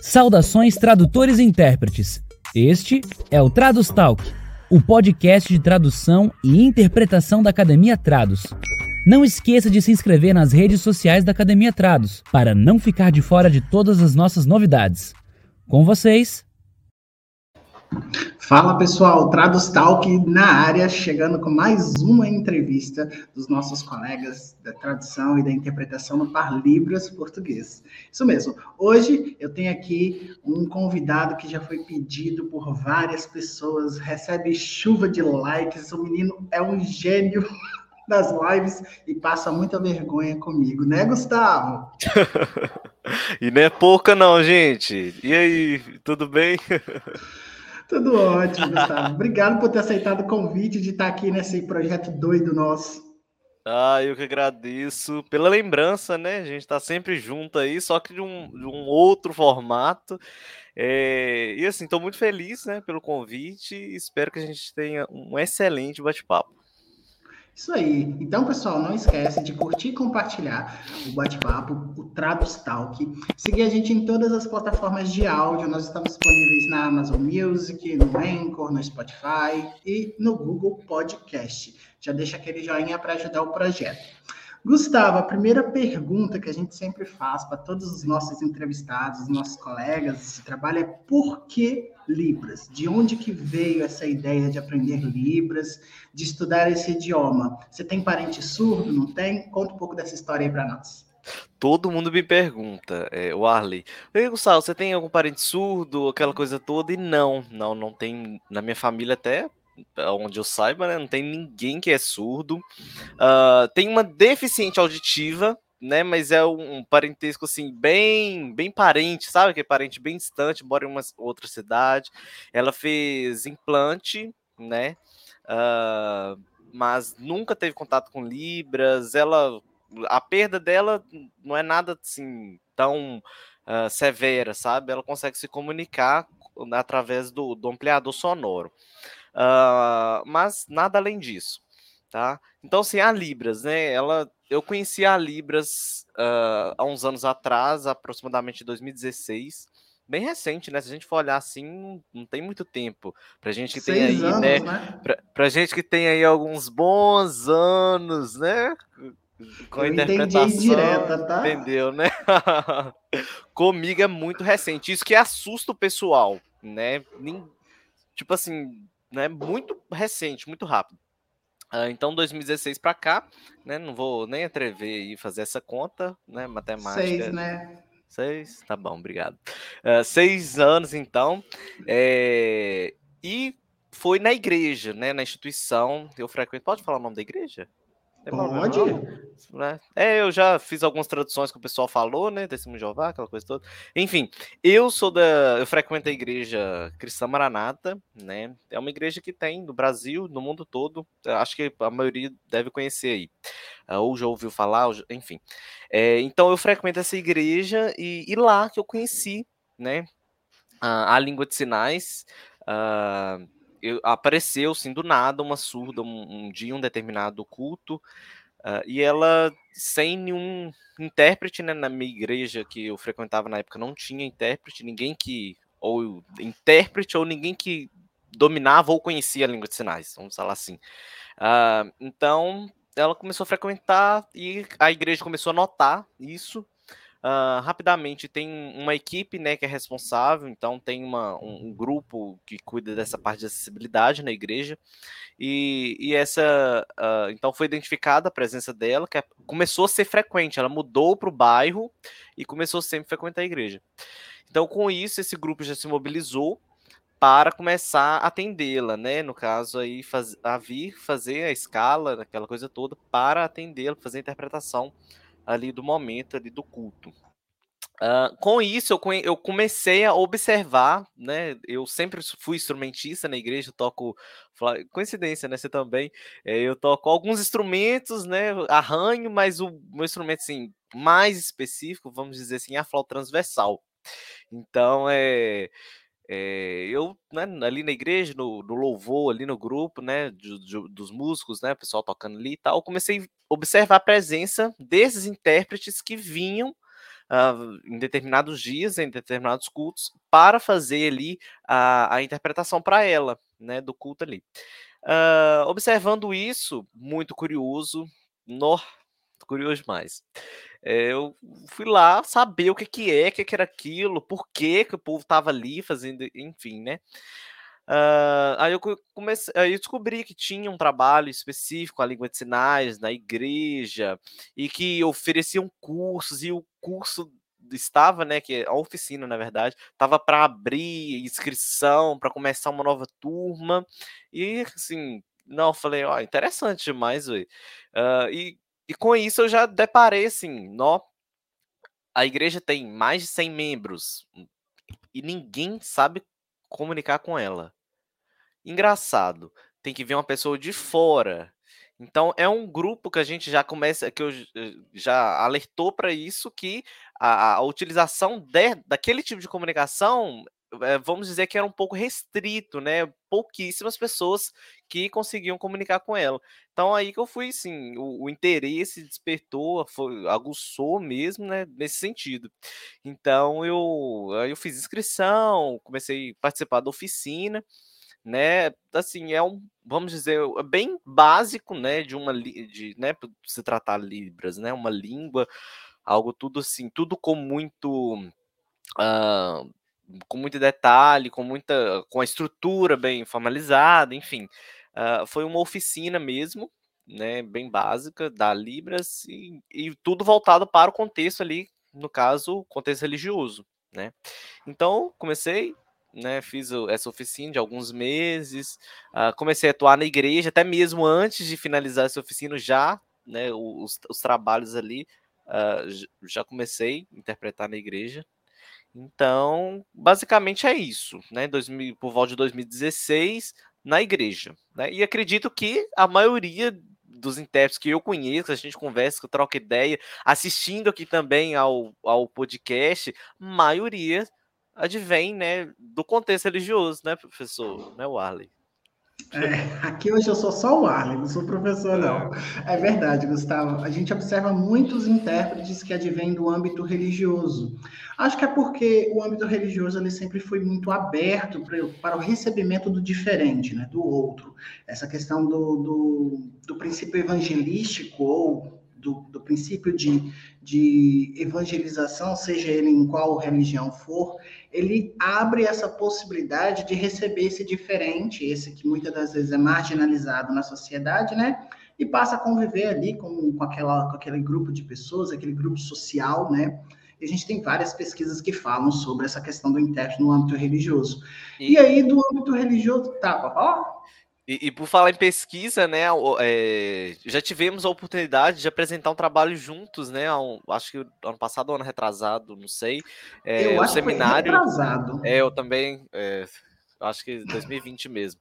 Saudações tradutores e intérpretes. Este é o Tradus Talk, o podcast de tradução e interpretação da Academia Trados. Não esqueça de se inscrever nas redes sociais da Academia Trados para não ficar de fora de todas as nossas novidades. Com vocês, Fala pessoal, Trados Talk na área, chegando com mais uma entrevista dos nossos colegas da tradução e da interpretação no Par Libras português. Isso mesmo, hoje eu tenho aqui um convidado que já foi pedido por várias pessoas, recebe chuva de likes, o menino é um gênio das lives e passa muita vergonha comigo, né, Gustavo? e não é pouca não, gente. E aí, tudo bem? Tudo ótimo, Gustavo. Obrigado por ter aceitado o convite de estar aqui nesse projeto doido nosso. Ah, eu que agradeço pela lembrança, né? A gente está sempre junto aí, só que de um, de um outro formato. É... E assim, estou muito feliz né, pelo convite espero que a gente tenha um excelente bate-papo. Isso aí. Então, pessoal, não esquece de curtir e compartilhar o bate-papo, o Trados Talk. Seguir a gente em todas as plataformas de áudio. Nós estamos disponíveis na Amazon Music, no Anchor, no Spotify e no Google Podcast. Já deixa aquele joinha para ajudar o projeto. Gustavo, a primeira pergunta que a gente sempre faz para todos os nossos entrevistados, os nossos colegas de trabalho é por que Libras? De onde que veio essa ideia de aprender Libras, de estudar esse idioma? Você tem parente surdo, não tem? Conta um pouco dessa história aí para nós. Todo mundo me pergunta, é, o Arley, Gustavo, você tem algum parente surdo, aquela coisa toda? E não, não, não tem. Na minha família até onde eu saiba, né, não tem ninguém que é surdo. Uh, tem uma deficiente auditiva, né, mas é um, um, parentesco assim bem, bem parente, sabe? Que é parente bem distante, mora em uma outra cidade. Ela fez implante, né? Uh, mas nunca teve contato com libras. Ela, a perda dela não é nada assim tão uh, severa, sabe? Ela consegue se comunicar através do, do ampliador sonoro. Uh, mas nada além disso, tá? Então, assim, a Libras, né? Ela, eu conheci a Libras uh, há uns anos atrás, aproximadamente 2016 bem recente, né? Se a gente for olhar assim, não, tem muito tempo. Pra gente que Seis tem aí, anos, né? né? Pra, pra gente que tem aí alguns bons anos, né? Com a Eu interpretação. Direta, tá? Entendeu, né? Comigo é muito recente. Isso que assusta o pessoal, né? Nem, tipo assim, né, muito recente, muito rápido. Uh, então, 2016 para cá, né, não vou nem atrever e fazer essa conta, né, matemática. Seis, né? Seis, tá bom, obrigado. Uh, seis anos, então, é... e foi na igreja, né, na instituição, eu frequento, pode falar o nome da igreja? Pode. Né? É, eu já fiz algumas traduções que o pessoal falou, né? Testemunho de Jeová, aquela coisa toda. Enfim, eu sou da. Eu frequento a igreja Cristã Maranata, né? É uma igreja que tem no Brasil, no mundo todo. Acho que a maioria deve conhecer aí. Ah, ou já ouviu falar, enfim. É, então eu frequento essa igreja e, e, lá que eu conheci, né? A, a língua de sinais. Uh, eu, apareceu, assim, do nada, uma surda um, um dia, um determinado culto, uh, e ela, sem nenhum intérprete, né, na minha igreja que eu frequentava na época, não tinha intérprete, ninguém que, ou intérprete, ou ninguém que dominava ou conhecia a língua de sinais, vamos falar assim. Uh, então, ela começou a frequentar e a igreja começou a notar isso, Uh, rapidamente, tem uma equipe né, que é responsável, então tem uma, um, um, grupo que cuida dessa parte de acessibilidade na igreja, e, e essa uh, então foi identificada a presença dela, que é, começou a ser frequente, ela mudou para o bairro e começou sempre a frequentar a igreja. Então, com isso, esse grupo já se mobilizou para começar a atendê-la, né? No caso aí, faz, a vir fazer a escala, aquela coisa toda, para atendê-la, fazer a interpretação ali do momento ali do culto. Uh, com isso, eu, eu, comecei a observar, né? Eu sempre fui instrumentista na igreja, toco. Coincidência, né? Você também. É, eu toco alguns instrumentos, né? Arranho, mas o meu instrumento, assim, mais específico, vamos dizer assim, é a flauta transversal. Então, é. É, eu, né, ali na igreja, no, no, louvor, ali no grupo, né, de, de, dos músicos, né, pessoal tocando ali e tal, comecei a observar a presença desses intérpretes que vinham uh, em determinados dias, em determinados cultos, para fazer ali a, a interpretação para ela, né, do culto ali. Uh, observando isso, muito curioso, no, curioso demais. É, eu fui lá saber o que, que é, o que, que era aquilo, por que, que o povo estava ali fazendo, enfim, né? Uh, aí eu comecei, aí eu descobri que tinha um trabalho específico a língua de sinais na igreja e que ofereciam cursos e o curso estava, né, que é a oficina, na verdade, estava para abrir inscrição, para começar uma nova turma. E assim, não, falei, ó, interessante demais. Uh, e, e com isso eu já deparei assim, nó, a igreja tem mais de 100 membros e ninguém sabe comunicar com ela. Engraçado, tem que ver uma pessoa de fora. Então é um grupo que a gente já começa, que eu eh, já alertou para isso que a, a utilização de, daquele tipo de comunicação, vamos dizer que era um pouco restrito, né? Pouquíssimas pessoas que conseguiam comunicar com ela. Então aí que eu fui, sim, o, o interesse despertou, foi, aguçou mesmo, né? Nesse sentido. Então eu, eu fiz inscrição, comecei a participar da oficina né? Assim, é um, vamos dizer, é bem básico, né, de uma de, né, se tratar libras, né, uma língua, algo tudo assim, tudo com muito uh, com muito detalhe, com muita com a estrutura bem formalizada, enfim. Uh, foi uma oficina mesmo, né, bem básica da Libras e, e tudo voltado para o contexto ali, no caso, contexto religioso, né? Então, comecei né, fiz essa oficina de alguns meses, uh, comecei a atuar na igreja, até mesmo antes de finalizar essa oficina, já, né, os, os trabalhos ali, uh, já comecei a interpretar na igreja. Então, basicamente é isso, né, 2000, por volta de 2016, na igreja. Né, e acredito que a maioria dos intérpretes que eu conheço, a gente conversa, que troca ideia, assistindo aqui também ao, ao podcast, maioria advém, né, do contexto religioso, né, professor, né, Warley? É, aqui hoje eu sou só o Arlen, não sou professor, não. É verdade, Gustavo. A gente observa muitos intérpretes que advêm do âmbito religioso. Acho que é porque o âmbito religioso ele sempre foi muito aberto para o recebimento do diferente, né, do outro. Essa questão do, do, do princípio evangelístico ou do, do princípio de, de evangelização, seja ele em qual religião for, ele abre essa possibilidade de receber esse diferente, esse que muitas das vezes é marginalizado na sociedade, né? E passa a conviver ali com, com, aquela, com aquele grupo de pessoas, aquele grupo social, né? E a gente tem várias pesquisas que falam sobre essa questão do intérprete no âmbito religioso. E, e aí, do âmbito religioso, tá, papá? E, e, por falar em pesquisa, né, é, já tivemos a oportunidade de apresentar um trabalho juntos, né, um, acho que ano passado ou ano retrasado, não sei, é, eu um acho seminário. Que retrasado. É, eu também, é, acho que 2020 mesmo.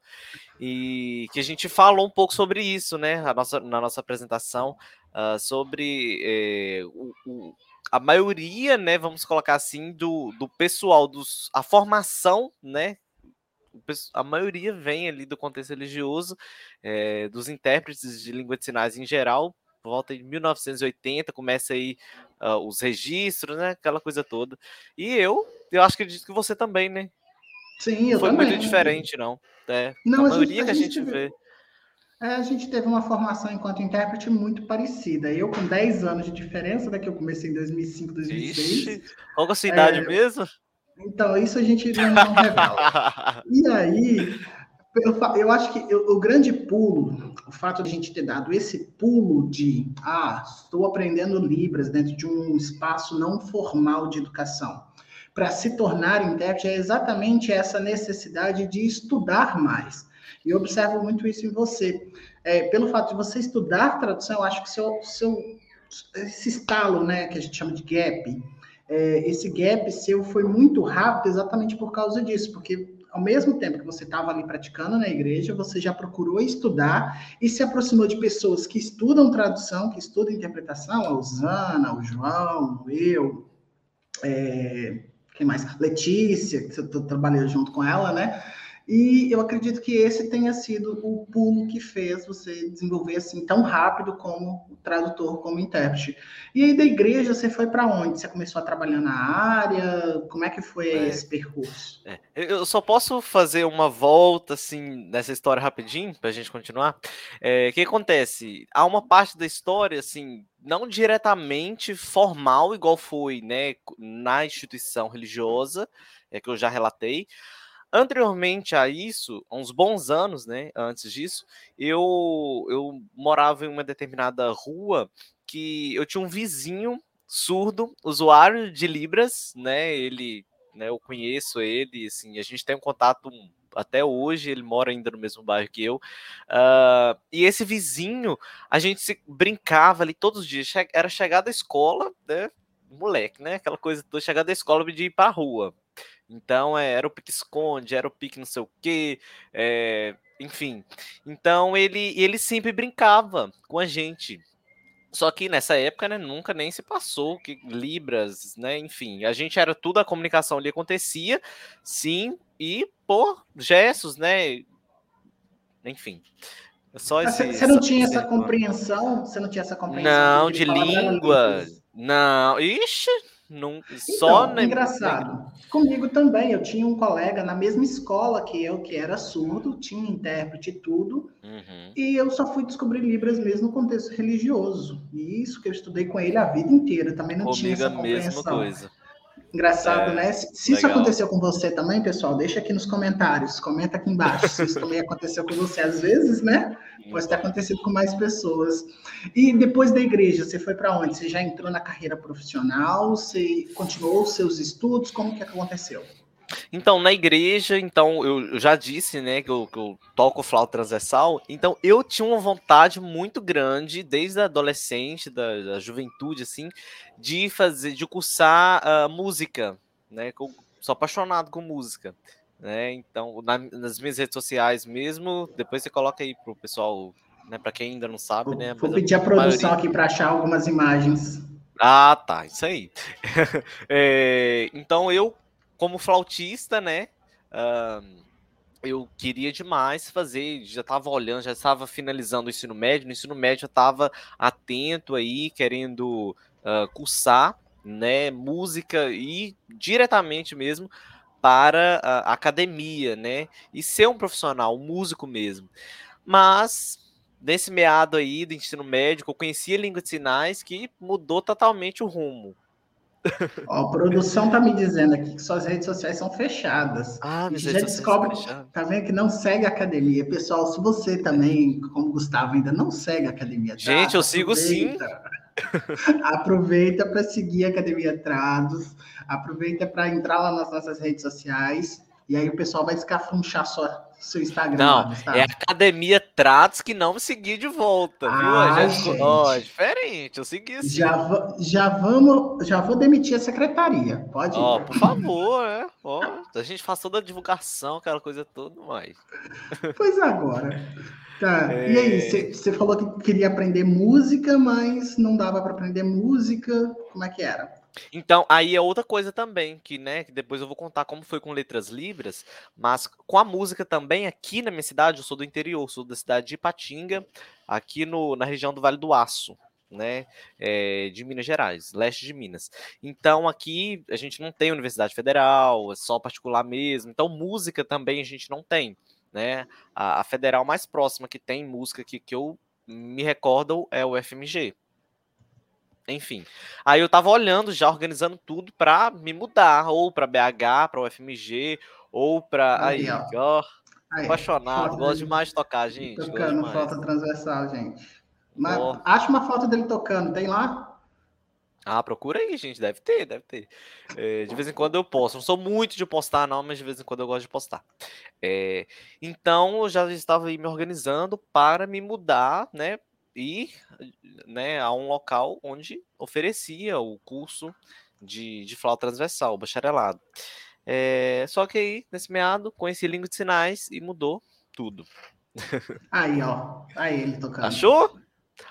E que a gente falou um pouco sobre isso, né, nossa, na nossa apresentação, uh, sobre é, o, o, a maioria, né, vamos colocar assim, do, do pessoal, dos, a formação, né, a maioria vem ali do contexto religioso, é, dos intérpretes de língua de sinais em geral, por volta de 1980, começa aí uh, os registros, né, aquela coisa toda. E eu, eu acho que acredito que você também, né? Sim, eu Foi também. muito diferente, não. É, não a maioria a gente, que a gente, vê. É, a gente teve uma formação enquanto intérprete muito parecida. Eu, com 10 anos de diferença, daqui eu comecei em 2005, 2006. Ixi, qual a sua idade é, mesmo? Então, isso a gente não revela. e aí, eu, eu acho que eu, o grande pulo, o fato de a gente ter dado esse pulo de, ah, estou aprendendo Libras dentro de um espaço não formal de educação, para se tornar intérprete, é exatamente essa necessidade de estudar mais. E eu observo muito isso em você. É, pelo fato de você estudar tradução, eu acho que seu, seu, esse estalo, né, que a gente chama de gap, é, esse gap seu foi muito rápido exatamente por causa disso, porque ao mesmo tempo que você estava ali praticando na igreja, você já procurou estudar e se aproximou de pessoas que estudam tradução, que estudam interpretação, a Usana, o João, eu, é, quem mais? Letícia, que você trabalhou junto com ela, né? E eu acredito que esse tenha sido o pulo que fez você desenvolver assim tão rápido como tradutor, como intérprete. E aí da igreja você foi para onde? Você começou a trabalhar na área? Como é que foi é. esse percurso? É. Eu só posso fazer uma volta assim nessa história rapidinho para a gente continuar. É, o que acontece? Há uma parte da história assim não diretamente formal igual foi, né, na instituição religiosa, é que eu já relatei Anteriormente a isso, uns bons anos, né, antes disso, eu, eu morava em uma determinada rua que eu tinha um vizinho surdo, usuário de Libras, né, ele, né, eu conheço ele, assim, a gente tem um contato até hoje, ele mora ainda no mesmo bairro que eu, uh, e esse vizinho, a gente se brincava ali todos os dias, era chegar da escola, né, moleque, né, aquela coisa, chegar da escola e de ir pra rua, então, é, era o pique esconde, era o pique não sei o quê, é, enfim. Então, ele, ele sempre brincava com a gente. Só que nessa época, né, nunca nem se passou que Libras, né, enfim, a gente era tudo, a comunicação ali acontecia, sim, e por gestos, né, enfim. Só esse, você não tinha essa compreensão? Você não tinha essa compreensão? Não, de língua. Não, ixi, não, só então, engraçado. Comigo também, eu tinha um colega na mesma escola que eu, que era surdo, tinha intérprete e tudo, uhum. e eu só fui descobrir Libras mesmo no contexto religioso. E isso que eu estudei com ele a vida inteira, também não Comigo tinha essa compreensão. A mesma coisa. Engraçado, é, né? Se, se isso aconteceu com você também, pessoal, deixa aqui nos comentários, comenta aqui embaixo se isso também aconteceu com você às vezes, né? Pode ter acontecido com mais pessoas. E depois da igreja, você foi para onde? Você já entrou na carreira profissional? Você continuou os seus estudos? Como que aconteceu? Então, na igreja, então, eu já disse, né, que eu, que eu toco flauta transversal, então eu tinha uma vontade muito grande, desde a adolescente, da, da juventude, assim, de fazer, de cursar uh, música, né, eu sou apaixonado com música, né, então, na, nas minhas redes sociais mesmo, depois você coloca aí pro pessoal, né, para quem ainda não sabe, vou, né. Vou pedir a produção maioria... aqui para achar algumas imagens. Ah, tá, isso aí. é, então eu como flautista, né? Eu queria demais fazer, já estava olhando, já estava finalizando o ensino médio. No ensino médio eu estava atento aí, querendo uh, cursar, né, música e diretamente mesmo para a academia, né, e ser um profissional, um músico mesmo. Mas nesse meado aí do ensino médio, eu conhecia a língua de sinais que mudou totalmente o rumo. Ó, a produção tá me dizendo aqui que suas redes sociais são fechadas. Ah, e já descobre, tá vendo que não segue a academia. Pessoal, se você também, como Gustavo, ainda não segue a academia tá? Gente, eu sigo sim. aproveita para seguir a Academia Trados, aproveita para entrar lá nas nossas redes sociais e aí o pessoal vai escafunchar sua, seu Instagram. Não, é Academia Tratos que não me seguiu de volta, ah, viu? Gente, ó, é diferente, eu segui assim. Já, já, vamos, já vou demitir a secretaria, pode ir. Ó, por favor, né? Ó, a gente faz toda a divulgação, aquela coisa toda mais. Pois agora. Tá, é... e aí, você falou que queria aprender música, mas não dava para aprender música, como é que era? Então, aí é outra coisa também, que, né, que depois eu vou contar como foi com letras libras, mas com a música também, aqui na minha cidade, eu sou do interior, sou da cidade de Ipatinga, aqui no, na região do Vale do Aço, né, é, de Minas Gerais, leste de Minas. Então, aqui a gente não tem universidade federal, é só particular mesmo, então música também a gente não tem, né, a, a federal mais próxima que tem música que, que eu me recordo é o FMG, enfim. Aí eu tava olhando, já organizando tudo para me mudar, ou para BH, para o FMG, ou para aí, aí, ó. Aí, apaixonado, gosto demais de tocar, gente. Tocando foto transversal, gente. Mas, oh. Acha uma foto dele tocando, tem lá? Ah, procura aí, gente. Deve ter, deve ter. É, de vez em quando eu posto. Não sou muito de postar, não, mas de vez em quando eu gosto de postar. É, então eu já estava aí me organizando para me mudar, né? Ir né, a um local onde oferecia o curso de, de flauta transversal, o bacharelado. É, só que aí, nesse meado, conheci língua de sinais e mudou tudo. Aí, ó. Aí ele tocando. Achou?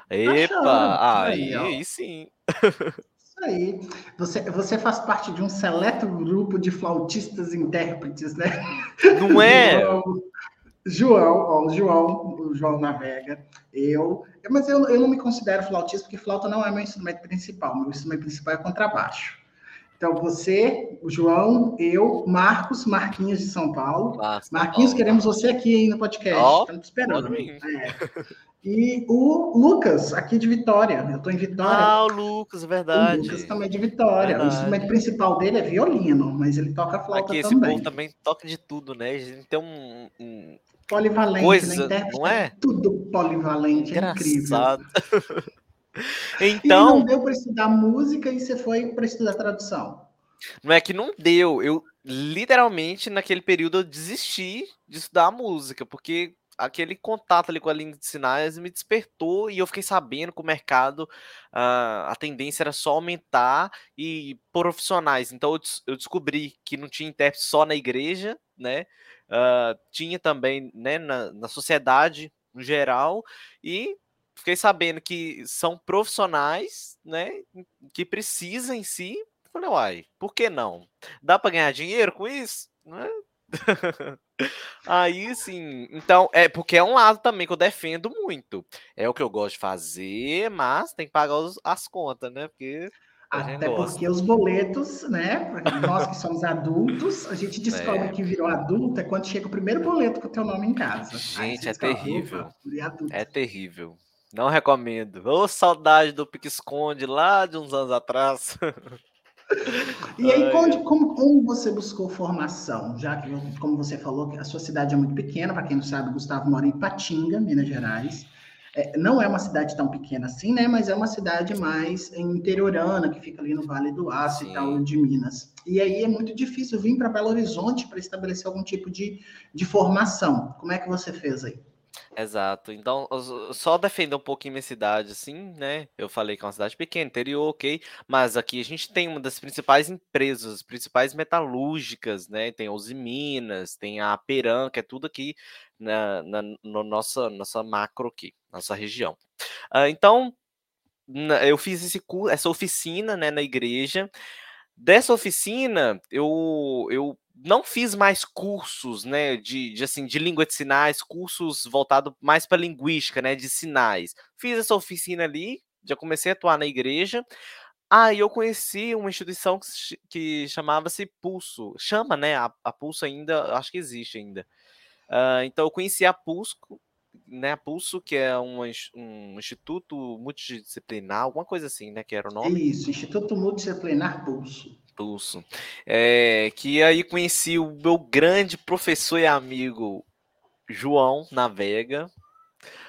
Epa! Aí, aí sim. Isso aí. Você, você faz parte de um seleto grupo de flautistas intérpretes, né? Não é? João, ó, o João, o João Navega, eu, mas eu, eu não me considero flautista porque flauta não é meu instrumento principal, meu instrumento principal é contrabaixo. Então você, o João, eu, Marcos, Marquinhos de São Paulo. Nossa, Marquinhos, Paulo. queremos você aqui aí no podcast. Oh, Estamos esperando. É. E o Lucas, aqui de Vitória. Eu estou em Vitória. Ah, o Lucas, verdade. O Lucas também é de Vitória. Verdade. O instrumento principal dele é violino, mas ele toca flauta aqui, também. Esse povo também toca de tudo, né? A gente tem um, um polivalente, Coisa, né? não é? Tudo polivalente, Engraçado. é incrível. então, e não deu para estudar música e você foi para estudar tradução. Não é que não deu, eu literalmente naquele período eu desisti de estudar música, porque aquele contato ali com a língua de sinais me despertou e eu fiquei sabendo que o mercado, uh, a tendência era só aumentar e profissionais. Então eu, eu descobri que não tinha intérprete só na igreja, né? Uh, tinha também né, na, na sociedade no geral, e fiquei sabendo que são profissionais né, que precisam em si. Falei, uai, por que não? Dá para ganhar dinheiro com isso? Né? Aí sim, então é porque é um lado também que eu defendo muito. É o que eu gosto de fazer, mas tem que pagar os, as contas, né? Porque até porque os boletos, né? Nós que somos adultos, a gente descobre é. que virou adulto é quando chega o primeiro boleto com o teu nome em casa. Gente, é terrível. É terrível. Não recomendo. Ô, oh, saudade do pique-esconde lá de uns anos atrás. E aí, como, como, como, você buscou formação? Já que, como você falou, a sua cidade é muito pequena, para quem não sabe, Gustavo mora em Patinga, Minas Gerais. É, não é uma cidade tão pequena assim, né? Mas é uma cidade mais interiorana, que fica ali no Vale do Aço Sim. e tal, de Minas. E aí é muito difícil vir para Belo Horizonte para estabelecer algum tipo de, de formação. Como é que você fez aí? Exato. Então, só defender um pouquinho minha cidade, assim, né? Eu falei que é uma cidade pequena, interior, ok. Mas aqui a gente tem uma das principais empresas, as principais metalúrgicas, né? Tem a Uzi Minas, tem a Peran, que é tudo aqui na, na no nossa, nossa macro aqui, nossa região. Uh, então, eu fiz esse curso, essa oficina, né, na igreja. Dessa oficina, eu, eu não fiz mais cursos, né, de, de, assim, de língua de sinais, cursos voltados mais para linguística, né, de sinais. Fiz essa oficina ali, já comecei a atuar na igreja. Aí ah, eu conheci uma instituição que, que chamava-se Pulso. Chama, né? A, a, Pulso ainda, acho que existe ainda. Uh, então eu conheci a Pulso, né? Pulso, que é um, um instituto multidisciplinar, alguma coisa assim, né? Que era o nome. Isso, Instituto Multidisciplinar Pulso. Pulso. É, que aí conheci o meu grande professor e amigo João Navega.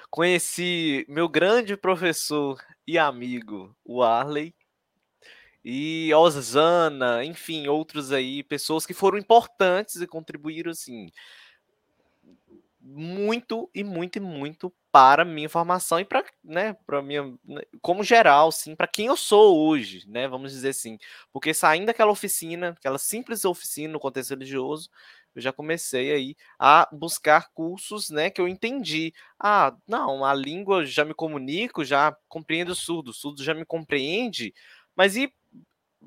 Conheci meu grande professor e amigo, o Arley. E Osana, enfim, outros aí, pessoas que foram importantes e contribuíram, assim, muito e muito e muito para minha formação e para, né, para minha, né, como geral, sim, para quem eu sou hoje, né, vamos dizer assim, porque saindo daquela oficina, aquela simples oficina no contexto religioso, eu já comecei aí a buscar cursos, né, que eu entendi. Ah, não, a língua já me comunico, já compreendo o surdo, o surdo já me compreende, mas e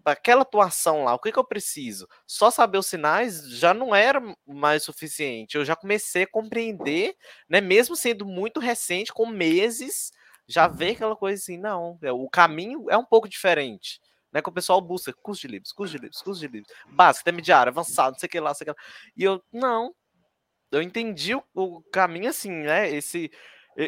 aquela atuação lá, o que, que eu preciso? Só saber os sinais já não era mais suficiente. Eu já comecei a compreender, né? Mesmo sendo muito recente, com meses, já ver aquela coisa assim, não, é, o caminho é um pouco diferente. Né, que o pessoal busca curso de livros, curso de livros, curso de livros, básico, intermediário, avançado, não sei o que lá, não sei o que lá. E eu, não, eu entendi o, o caminho assim, né? Esse,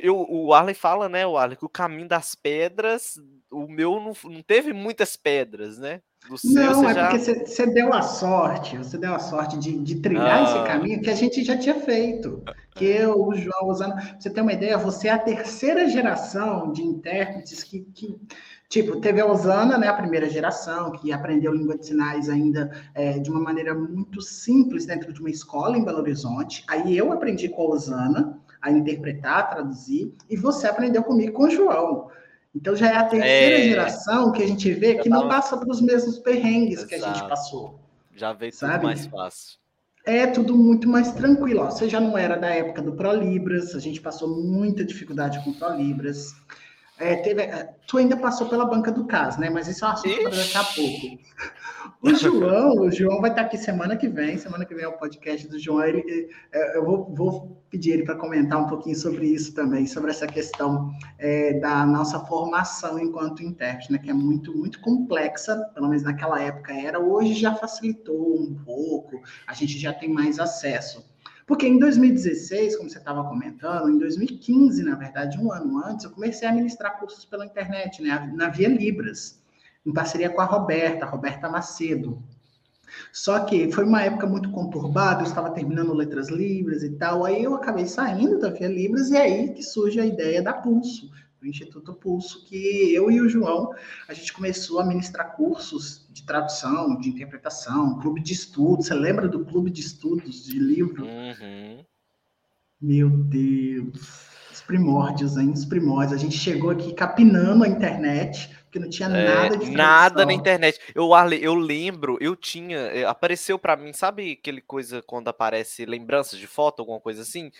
eu, o Arley fala, né, o Arley, que o caminho das pedras, o meu não, não teve muitas pedras, né? Do seu, não, é já... porque você deu a sorte, você deu a sorte de, de trilhar ah. esse caminho que a gente já tinha feito. Que eu, o João, usando. você tem uma ideia, você é a terceira geração de intérpretes que, que Tipo, teve a Osana, né, a primeira geração, que aprendeu língua de sinais ainda é, de uma maneira muito simples dentro de uma escola em Belo Horizonte. Aí eu aprendi com a Osana, a interpretar, a traduzir, e você aprendeu comigo com o João. Então já é a terceira é... geração que a gente vê que não passa pelos mesmos perrengues Exato. que a gente passou. Já veio sabe? tudo mais fácil. É tudo muito mais tranquilo. Ó. Você já não era da época do ProLibras, a gente passou muita dificuldade com o ProLibras. É, teve, é, tu ainda passou pela banca do CAS, né? Mas isso é um assunto para daqui a pouco. O João, o João vai estar aqui semana que vem. Semana que vem é o podcast do João. Ele, é, eu vou, vou pedir ele para comentar um pouquinho sobre isso também, sobre essa questão é, da nossa formação enquanto intérprete, né? Que é muito, muito complexa, pelo menos naquela época era. Hoje já facilitou um pouco, a gente já tem mais acesso. Porque em 2016, como você estava comentando, em 2015, na verdade, um ano antes, eu comecei a ministrar cursos pela internet, né, na Via Libras, em parceria com a Roberta, a Roberta Macedo. Só que foi uma época muito conturbada, eu estava terminando Letras Libras e tal, aí eu acabei saindo da Via Libras e é aí que surge a ideia da Pulso, do Instituto Pulso, que eu e o João, a gente começou a ministrar cursos de tradução, de interpretação, clube de estudos. Você lembra do clube de estudos de livro? Uhum. Meu Deus, os primórdios, hein? Os primórdios. A gente chegou aqui capinando a internet porque não tinha é, nada de Nada na internet. Eu, Arley, eu lembro, eu tinha. Eh, apareceu para mim, sabe aquele coisa quando aparece lembranças de foto, alguma coisa assim?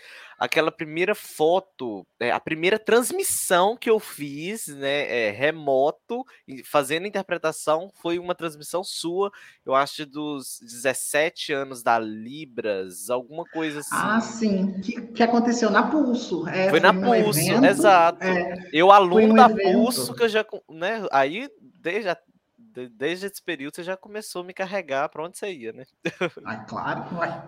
Aquela primeira foto, é, a primeira transmissão que eu fiz, né, é, remoto, fazendo interpretação, foi uma transmissão sua, eu acho dos 17 anos da Libras, alguma coisa assim. Ah, sim, que, que aconteceu na Pulso. É, foi, na Pulso, evento, exato. É, eu, aluno um da evento. Pulso, que eu já, né, aí desde, a, desde esse período você já começou a me carregar para onde você ia, né? Ah, claro vai.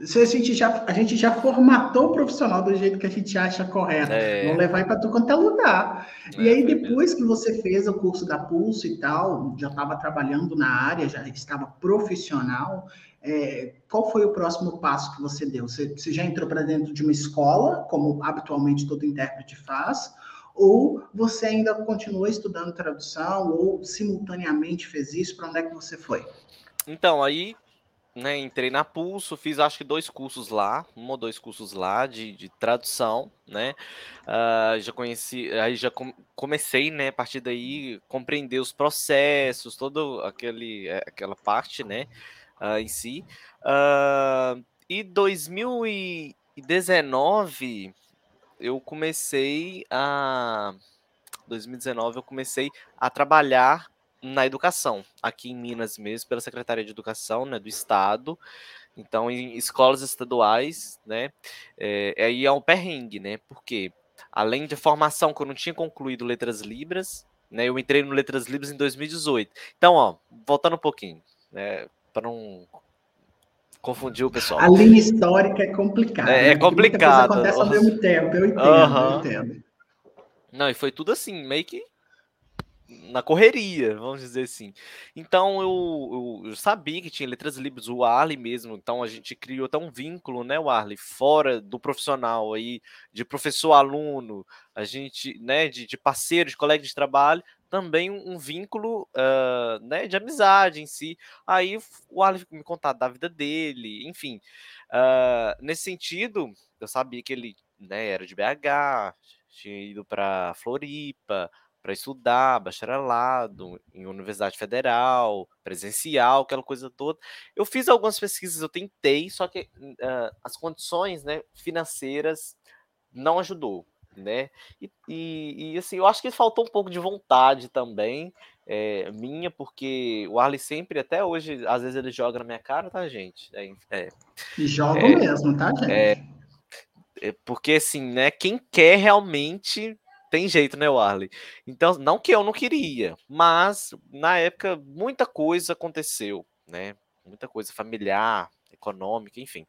A gente, já, a gente já formatou o profissional do jeito que a gente acha correto. É. Não levar para tu quanto é lugar. É, e aí, depois que você fez o curso da Pulso e tal, já estava trabalhando na área, já estava profissional. É, qual foi o próximo passo que você deu? Você, você já entrou para dentro de uma escola, como habitualmente todo intérprete faz, ou você ainda continuou estudando tradução, ou simultaneamente fez isso? Para onde é que você foi? Então, aí, né, entrei na Pulso, fiz acho que dois cursos lá, um ou dois cursos lá de, de tradução, né? Uh, já conheci, aí já com, comecei, né, a partir daí, compreender os processos, toda aquele, é, aquela parte, né, uh, em si. Uh, e 2019 eu comecei a 2019 eu comecei a trabalhar na educação, aqui em Minas mesmo, pela Secretaria de Educação, né, do estado. Então, em escolas estaduais, né, é, aí é um perrengue, né, porque além de formação que eu não tinha concluído Letras Libras, né, eu entrei no Letras Libras em 2018. Então, ó, voltando um pouquinho, né, para não confundiu o pessoal. A linha histórica é complicada. É, é né? complicado. acontece ao mesmo tempo, eu entendo, uhum. eu entendo. Não, e foi tudo assim, meio que na correria, vamos dizer assim. Então eu, eu, eu, sabia que tinha letras livres, o Arley mesmo, então a gente criou até um vínculo, né, o Arley, fora do profissional aí, de professor-aluno, a gente, né, de, de parceiro, de colega de trabalho, também um, vínculo uh, né, de amizade em si. Aí o Arley me contar da vida dele, enfim. Uh, nesse sentido, eu sabia que ele né, era de BH, tinha ido para Floripa para estudar, bacharelado em Universidade Federal, presencial, aquela coisa toda. Eu fiz algumas pesquisas, eu tentei, só que uh, as condições né, financeiras não ajudou né? E, e, e, assim, eu acho que faltou um pouco de vontade também, é, minha, porque o Arley sempre, até hoje, às vezes ele joga na minha cara, tá, gente? É, é, e joga é, mesmo, tá, gente? É, é, porque assim, né? Quem quer realmente tem jeito, né, Arley? Então, não que eu não queria, mas na época muita coisa aconteceu, né? Muita coisa familiar, econômica, enfim.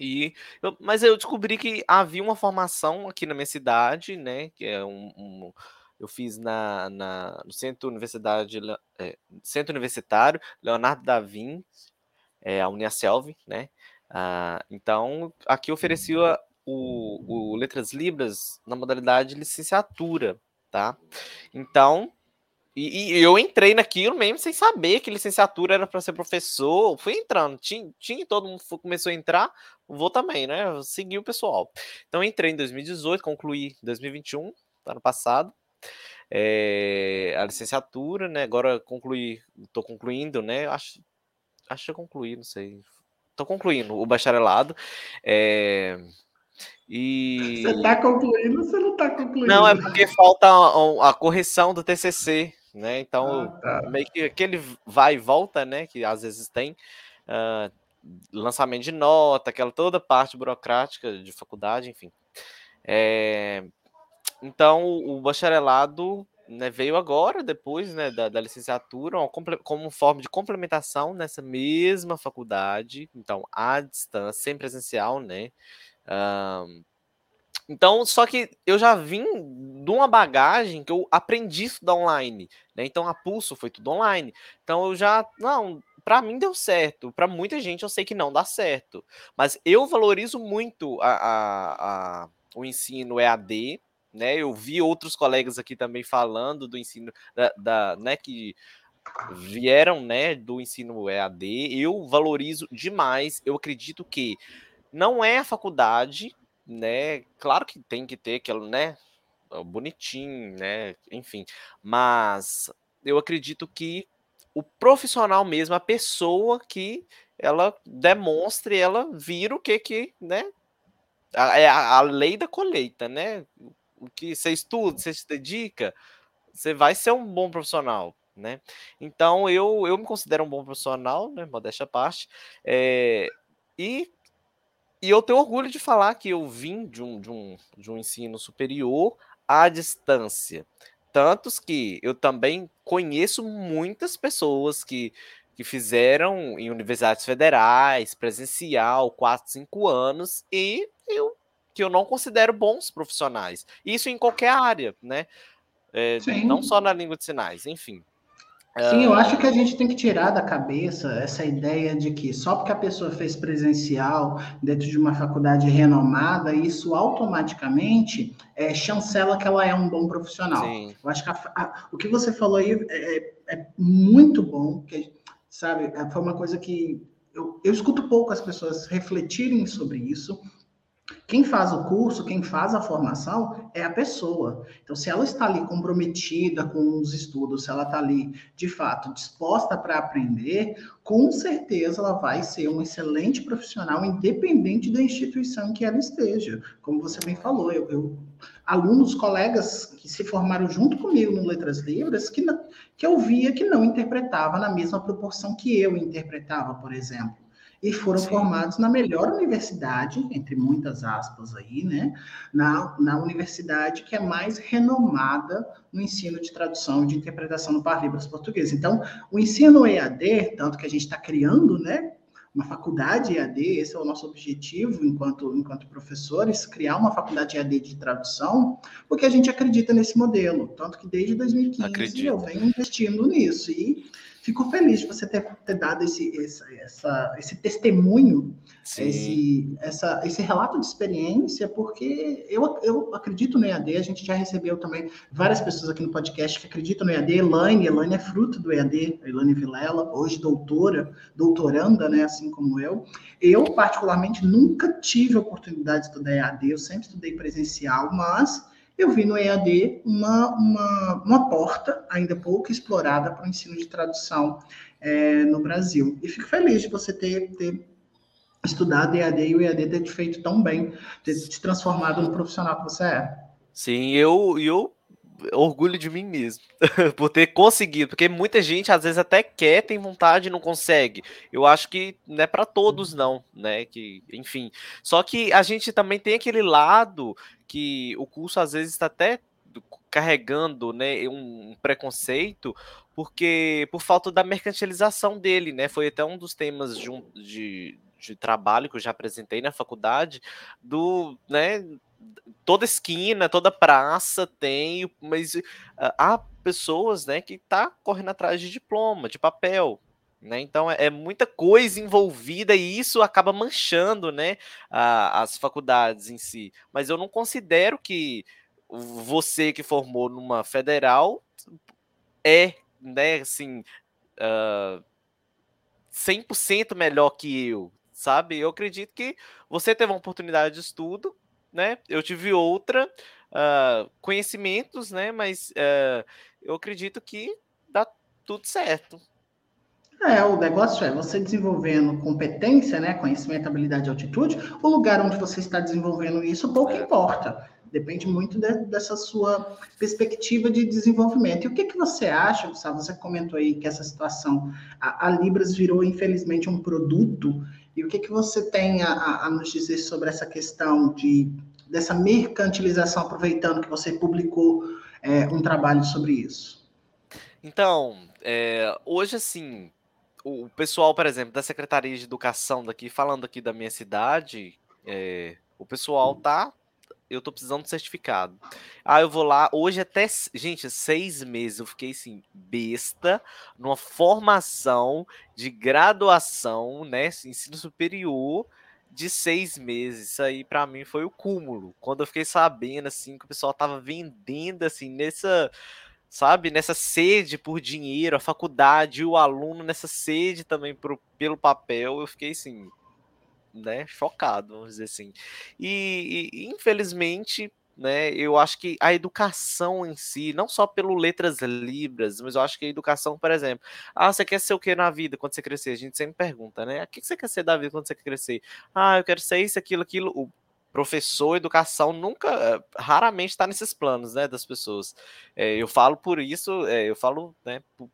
E, eu, mas eu descobri que havia uma formação aqui na minha cidade, né? Que é um, um eu fiz na, na, no Centro, Universidade, é, Centro Universitário Leonardo da Vinci, é, a Uniaselv, né? Ah, então, aqui oferecia o, o Letras Libras na modalidade licenciatura, tá? Então, e, e, eu entrei naquilo mesmo sem saber que licenciatura era para ser professor. Fui entrando, tinha, tinha todo mundo começou a entrar, vou também, né? Segui o pessoal. Então entrei em 2018, concluí em 2021, ano passado, é, a licenciatura, né? Agora concluí, estou concluindo, né? Acho, acho que eu concluí, não sei. Estou concluindo o bacharelado. É, E... Você está concluindo ou você não está concluindo? Não, é porque falta a, a correção do TCC, né? Então, ah, tá. meio que aquele vai e volta, né? Que às vezes tem. Uh, lançamento de nota, aquela toda parte burocrática de faculdade, enfim. É, então, o bacharelado né, veio agora, depois né, da, da licenciatura, como forma de complementação nessa mesma faculdade, então, à distância, sem presencial, né? Um, então, só que eu já vim de uma bagagem que eu aprendi estudar online, né? Então, a Pulso foi tudo online. Então, eu já, não, para mim deu certo. Para muita gente eu sei que não dá certo. Mas eu valorizo muito a, a, a, o ensino EAD, né? Eu vi outros colegas aqui também falando do ensino da, da né, que vieram, né, do ensino EAD. Eu valorizo demais. Eu acredito que não é a faculdade, né? Claro que tem que ter aquilo, né? Bonitinho, né? Enfim, mas eu acredito que o profissional mesmo, a pessoa que ela demonstre, ela vira o que que, né? É a, a, lei da colheita, né? O que você estuda, você se dedica, você vai ser um bom profissional, né? Então eu, eu me considero um bom profissional, né? Modéstia à parte. É, e, e eu tenho orgulho de falar que eu vim de um, de um, de um ensino superior à distância. Tantos que eu também conheço muitas pessoas que, que fizeram em universidades federais, presencial, 4, 5 anos, e eu que eu não considero bons profissionais. Isso em qualquer área, né? É, não só na língua de sinais, enfim. Sim, eu acho que a gente tem que tirar da cabeça essa ideia de que só porque a pessoa fez presencial dentro de uma faculdade renomada, isso automaticamente é, chancela que ela é um bom profissional. Sim. Eu acho que a, a, o que você falou aí é, é, é muito bom, que, sabe? É, foi uma coisa que eu, eu escuto pouco as pessoas refletirem sobre isso. Quem faz o curso, quem faz a formação é a pessoa. Então, se ela está ali comprometida com os estudos, se ela está ali, de fato, disposta para aprender, com certeza ela vai ser um excelente profissional, independente da instituição em que ela esteja. Como você bem falou, eu, eu alunos, colegas que se formaram junto comigo no Letras Livres, que, que eu via que não interpretava na mesma proporção que eu interpretava, por exemplo e foram Sim. formados na melhor universidade, entre muitas aspas aí, né? Na, na universidade que é mais renomada no ensino de tradução e de interpretação no Par Libras português. Então, o ensino EAD, tanto que a gente está criando, né? Uma faculdade EAD, esse é o nosso objetivo enquanto, enquanto professores, criar uma faculdade EAD de tradução, porque a gente acredita nesse modelo, tanto que desde 2015 Acredito. eu venho investindo nisso. E Fico feliz de você ter, ter dado esse, esse, essa, esse testemunho, esse, essa, esse relato de experiência, porque eu, eu acredito no EAD, a gente já recebeu também várias pessoas aqui no podcast que acreditam no EAD, Elaine, Elaine é fruto do EAD, Elaine Vilela, hoje doutora, doutoranda, né, assim como eu. Eu, particularmente, nunca tive a oportunidade de estudar EAD, eu sempre estudei presencial, mas eu vi no EAD uma, uma, uma porta ainda pouco explorada para o ensino de tradução é, no Brasil. E fico feliz de você ter, ter estudado EAD e o EAD ter te feito tão bem, ter te transformado no profissional que você é. Sim, eu, eu orgulho de mim mesmo por ter conseguido, porque muita gente às vezes até quer, tem vontade e não consegue. Eu acho que não é para todos não, né? Que, enfim. Só que a gente também tem aquele lado que o curso às vezes está até carregando, né, um preconceito, porque por falta da mercantilização dele, né? Foi até um dos temas de, um, de, de trabalho que eu já apresentei na faculdade do, né, toda esquina, toda praça tem, mas uh, há pessoas, né, que tá correndo atrás de diploma, de papel, né? Então é, é, muita coisa envolvida e isso acaba manchando, né, a, as faculdades em si. Mas eu não considero que você que formou numa federal é, né, assim, uh, 100% melhor que eu, sabe? Eu acredito que você teve uma oportunidade de estudo, né? Eu tive outra, uh, conhecimentos, né? Mas uh, eu acredito que dá tudo certo. É, o negócio é você desenvolvendo competência, né, conhecimento, habilidade e altitude, o lugar onde você está desenvolvendo isso pouco é. importa. Depende muito de, dessa sua perspectiva de desenvolvimento. E o que, que você acha, Gustavo? Você comentou aí que essa situação, a, a Libras virou, infelizmente, um produto. E o que, que você tem a, a nos dizer sobre essa questão de, dessa mercantilização, aproveitando que você publicou é, um trabalho sobre isso? Então, é, hoje, assim, o pessoal, por exemplo, da Secretaria de Educação daqui, falando aqui da minha cidade, é, o pessoal tá. Eu tô precisando de certificado. Ah, eu vou lá. Hoje até. Gente, seis meses eu fiquei assim, besta, numa formação de graduação, né? Ensino superior de seis meses. Isso aí para mim foi o cúmulo. Quando eu fiquei sabendo assim que o pessoal tava vendendo assim nessa sabe? Nessa sede por dinheiro, a faculdade o aluno nessa sede também pro, pelo papel, eu fiquei assim, né, chocado, vamos dizer assim. E, e, infelizmente, né, eu acho que a educação em si, não só pelo letras libras, mas eu acho que a educação, por exemplo, ah, você quer ser o que na vida quando você crescer? A gente sempre pergunta, né? O que você quer ser da vida quando você crescer? Ah, eu quero ser isso, aquilo, aquilo. O professor, educação nunca, eh, raramente está nesses planos, né, das pessoas. É, eu falo por isso, é, eu falo, né, por,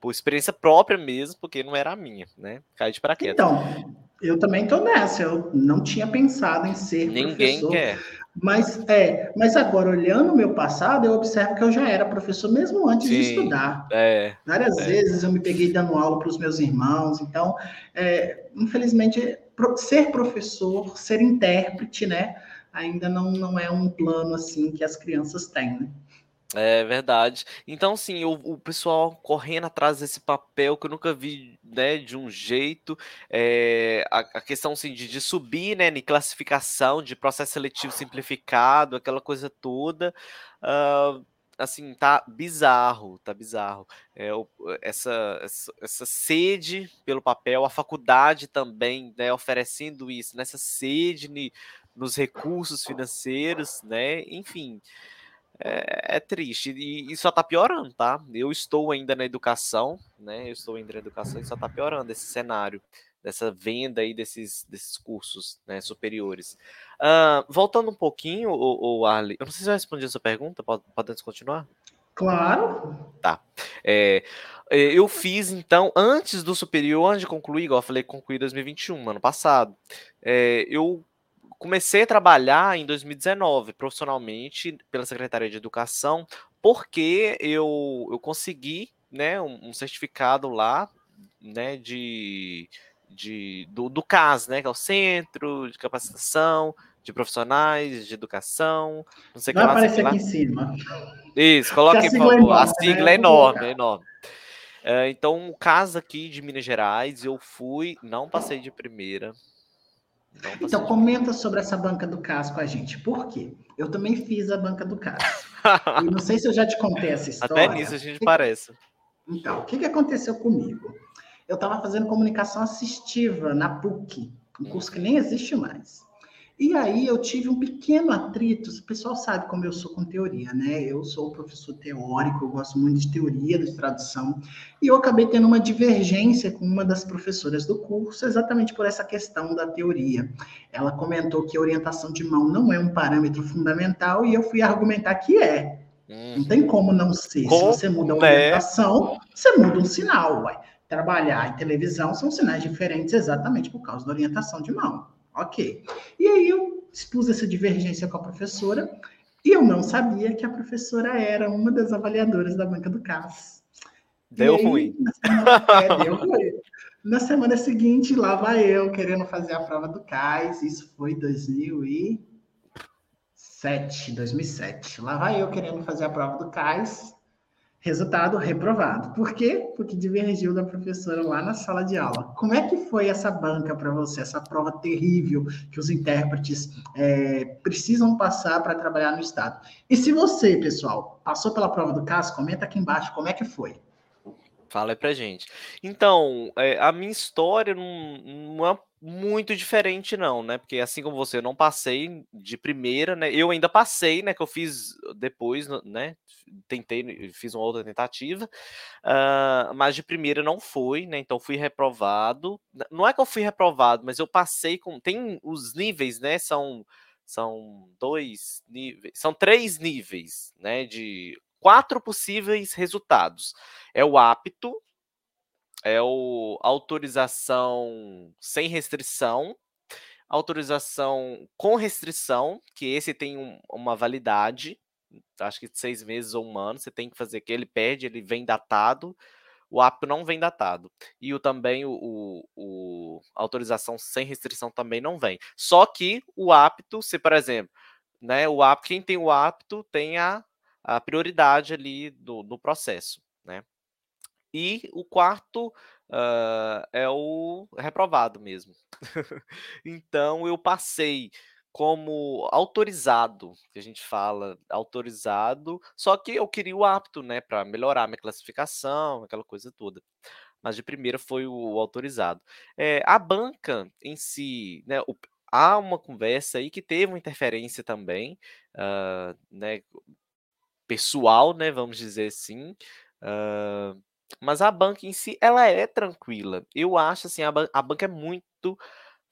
por, experiência própria mesmo, porque não era a minha, né, cair de paraquedas. Então, eu também tô nessa, eu não tinha pensado em ser Ninguém professor. quer. Mas, é, mas agora, olhando o meu passado, eu observo que eu já era professor mesmo antes Sim, de estudar. É, Várias é. vezes eu me peguei dando aula para os meus irmãos, então, é, infelizmente, ser professor, ser intérprete, né? Ainda não, não é um plano assim que as crianças têm, né? É verdade. Então, sim, o, o, pessoal correndo atrás desse papel que eu nunca vi, né, de um jeito. É, a, a, questão, assim, de, de subir, né, em classificação, de processo seletivo simplificado, aquela coisa toda. Uh, assim, tá bizarro, tá bizarro. É, essa, essa, essa, sede pelo papel, a faculdade também, né, oferecendo isso, nessa sede ni, nos recursos financeiros, né, enfim, é, é, triste e, e só tá piorando, tá? Eu estou ainda na educação, né, eu estou ainda na educação e só tá piorando esse cenário dessa venda aí desses, desses cursos né, superiores. Uh, voltando um pouquinho, o, o Arley, eu não sei se eu respondi a sua pergunta, podemos continuar? Claro. Tá. É, é, eu fiz, então, antes do superior, antes de concluir, igual eu falei, concluí em 2021, ano passado, é, eu comecei a trabalhar em 2019, profissionalmente, pela Secretaria de Educação, porque eu, eu consegui né, um, um certificado lá né, de de, do, do CAS, né? Que é o Centro de Capacitação de Profissionais de Educação. Não sei Vai aparecer aqui em cima. Isso, coloque, por favor. É a sigla é enorme, é enorme. É, então, o CAS aqui de Minas Gerais, eu fui, não passei de primeira. Então, comenta sobre essa banca do CAS com a gente. Por quê? Eu também fiz a banca do CAS. e não sei se eu já te contei essa história. Até nisso a gente parece. Então, o que, que aconteceu comigo? eu estava fazendo comunicação assistiva na PUC, um curso que nem existe mais. E aí eu tive um pequeno atrito, o pessoal sabe como eu sou com teoria, né? Eu sou professor teórico, eu gosto muito de teoria, de tradução, e eu acabei tendo uma divergência com uma das professoras do curso, exatamente por essa questão da teoria. Ela comentou que orientação de mão não é um parâmetro fundamental, e eu fui argumentar que é. Não tem como não ser. Se você muda a orientação, você muda um sinal, uai trabalhar em televisão são sinais diferentes exatamente por causa da orientação de mão. Ok. E aí eu expus essa divergência com a professora e eu não sabia que a professora era uma das avaliadoras da banca do CAS. Deu aí, ruim. Semana, é, deu ruim. Na semana seguinte, lá vai eu querendo fazer a prova do CAS. Isso foi 2007, 2007. Lá vai eu querendo fazer a prova do CAS Resultado reprovado. Por quê? Porque divergiu da professora lá na sala de aula. Como é que foi essa banca para você, essa prova terrível que os intérpretes é, precisam passar para trabalhar no Estado? E se você, pessoal, passou pela prova do CAS, comenta aqui embaixo como é que foi. Fala aí pra gente. Então, é, a minha história não, não é muito diferente, não, né? Porque assim como você, eu não passei de primeira, né? Eu ainda passei, né? Que eu fiz depois, né? Tentei, fiz uma outra tentativa, uh, mas de primeira não foi, né? Então fui reprovado. Não é que eu fui reprovado, mas eu passei com. Tem os níveis, né? São, são dois níveis, são três níveis, né? De quatro possíveis resultados. É o apto, é o autorização sem restrição, autorização com restrição, que esse tem um, uma validade, acho que seis meses ou um ano, você tem que fazer que ele perde, ele vem datado, o apto não vem datado. E o também o, o, o autorização sem restrição também não vem. Só que o apto, se por exemplo, né, o apto, quem tem o apto tem a, a prioridade ali do, do processo, né? E o quarto uh, é o reprovado mesmo. então eu passei como autorizado, que a gente fala, autorizado, só que eu queria o apto, né, para melhorar minha classificação, aquela coisa toda. Mas de primeira foi o autorizado. É, a banca em si, né, o, há uma conversa aí que teve uma interferência também, uh, né, pessoal, né, vamos dizer assim, uh, mas a banca em si, ela é tranquila. Eu acho, assim, a, ban a banca é muito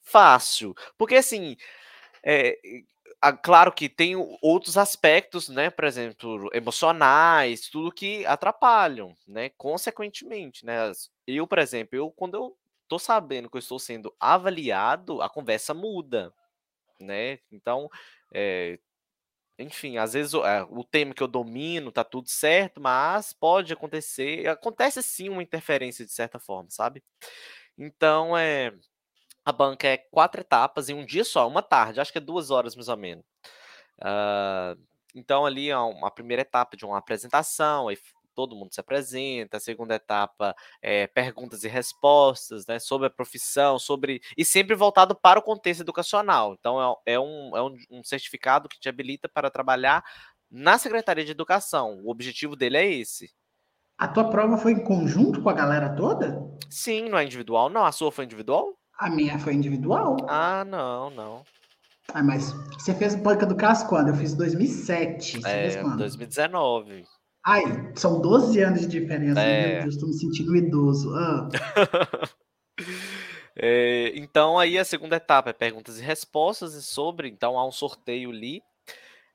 fácil. Porque, assim, é, claro que tem outros aspectos, né? Por exemplo, emocionais, tudo que atrapalham, né? Consequentemente, né? Eu, por exemplo, eu, quando eu tô sabendo que eu estou sendo avaliado, a conversa muda, né? Então, é, enfim, às vezes é, o tema que eu domino tá tudo certo, mas pode acontecer, acontece sim uma interferência de certa forma, sabe? Então, é, a banca é quatro etapas em um dia só, uma tarde, acho que é duas horas mais ou menos. Uh, então, ali é a primeira etapa de uma apresentação, aí todo mundo se apresenta. A segunda etapa é perguntas e respostas, né, sobre a profissão, sobre e sempre voltado para o contexto educacional. Então é, é, um, é um, um certificado que te habilita para trabalhar na Secretaria de Educação. O objetivo dele é esse. A tua prova foi em conjunto com a galera toda? Sim, não é individual, não. A sua foi individual? A minha foi individual. Ah, não, não. Ah, mas você fez banca do CAS quando? Eu fiz 2007. Você é, fez quando? 2019. Ai, são 12 anos de diferença. É... Meu Deus, tô me sentindo idoso. Ah. é, então, aí a segunda etapa é perguntas e respostas e sobre. Então, há um sorteio ali.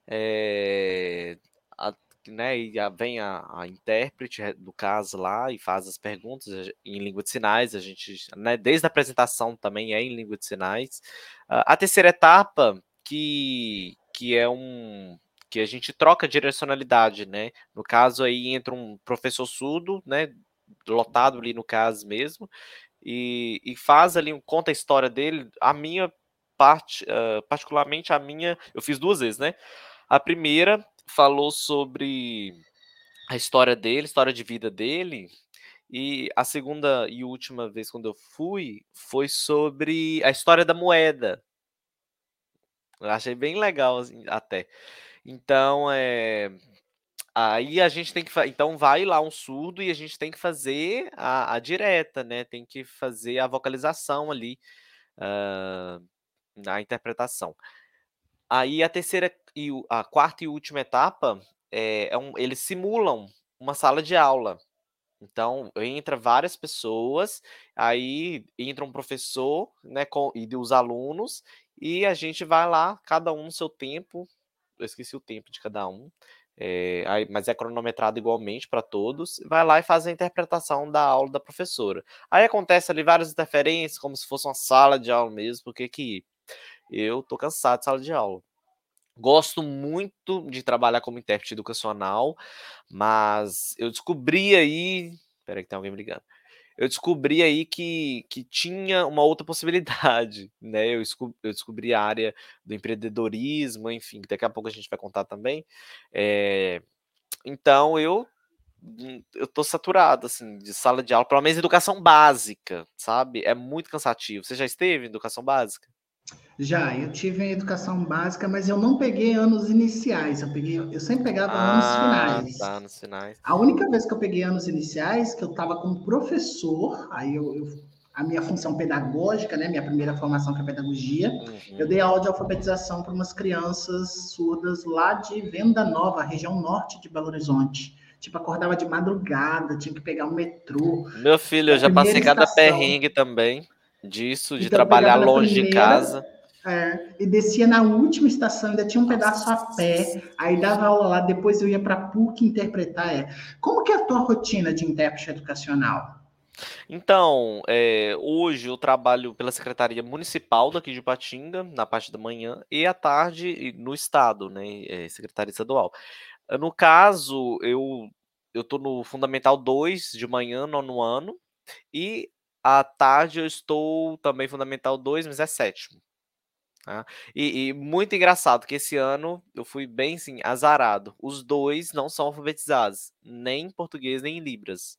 É, a, né, e a, vem a, a, intérprete do caso lá e faz as perguntas em língua de sinais. A gente, né, desde a apresentação também é em língua de sinais. a terceira etapa, que, que é um que a gente troca direcionalidade, né? No caso aí entra um professor surdo, né? Lotado ali no caso mesmo, e, e faz ali, conta a história dele. A minha parte, uh, particularmente a minha, eu fiz duas vezes, né? A primeira falou sobre a história dele, história de vida dele, e a segunda e última vez quando eu fui foi sobre a história da moeda. Eu achei bem legal assim, até. Então, é, aí a gente tem que então vai lá um surdo e a gente tem que fazer a, a direta, né? Tem que fazer a vocalização ali uh, na interpretação. Aí a terceira e a quarta e última etapa é, é um, eles simulam uma sala de aula. Então, entra várias pessoas, aí entra um professor, né, com, e os alunos, e a gente vai lá, cada um no seu tempo, eu esqueci o tempo de cada um, é, aí, mas é cronometrado igualmente para todos, vai lá e faz a interpretação da aula da professora. Aí acontece ali várias interferências, como se fosse uma sala de aula mesmo, porque que eu tô cansado de sala de aula. Gosto muito de trabalhar como intérprete educacional, mas eu descobri aí. Peraí, que tem alguém me ligando eu descobri aí que, que tinha uma outra possibilidade, né? Eu, eu descobri a área do empreendedorismo, enfim, daqui a pouco a gente vai contar também. É, então eu hum, eu tô saturado assim de sala de aula, pelo menos educação básica, sabe? É muito cansativo. Você já esteve em educação básica? Já, eu tive a educação básica, mas eu não peguei anos iniciais. Eu peguei, eu sempre pegava ah, anos finais. Tá, anos finais. A única vez que eu peguei anos iniciais, que eu estava com um professor, aí eu, eu a minha função pedagógica, né, minha primeira formação que é pedagogia, uhum. eu dei aula de alfabetização para umas crianças surdas lá de Venda Nova, região norte de Belo Horizonte. Tipo, acordava de madrugada, tinha que pegar o um metrô. Meu filho, eu já passei cada perrengue também disso, de então, trabalhar longe primeira, de casa. É, e descia na última estação, ainda tinha um pedaço a pé, aí dava aula lá, depois eu ia para a PUC interpretar. É. Como que é a tua rotina de intérprete educacional? Então, é, hoje eu trabalho pela Secretaria Municipal daqui de Patinga, na parte da manhã, e à tarde no Estado, né, é, Secretaria Estadual. No caso, eu eu tô no Fundamental 2 de manhã, nono ano, e à tarde eu estou também Fundamental 2, mas é sétimo. Tá? E, e, muito engraçado que esse ano eu fui bem assim, azarado. Os dois não são alfabetizados, nem em português, nem em Libras.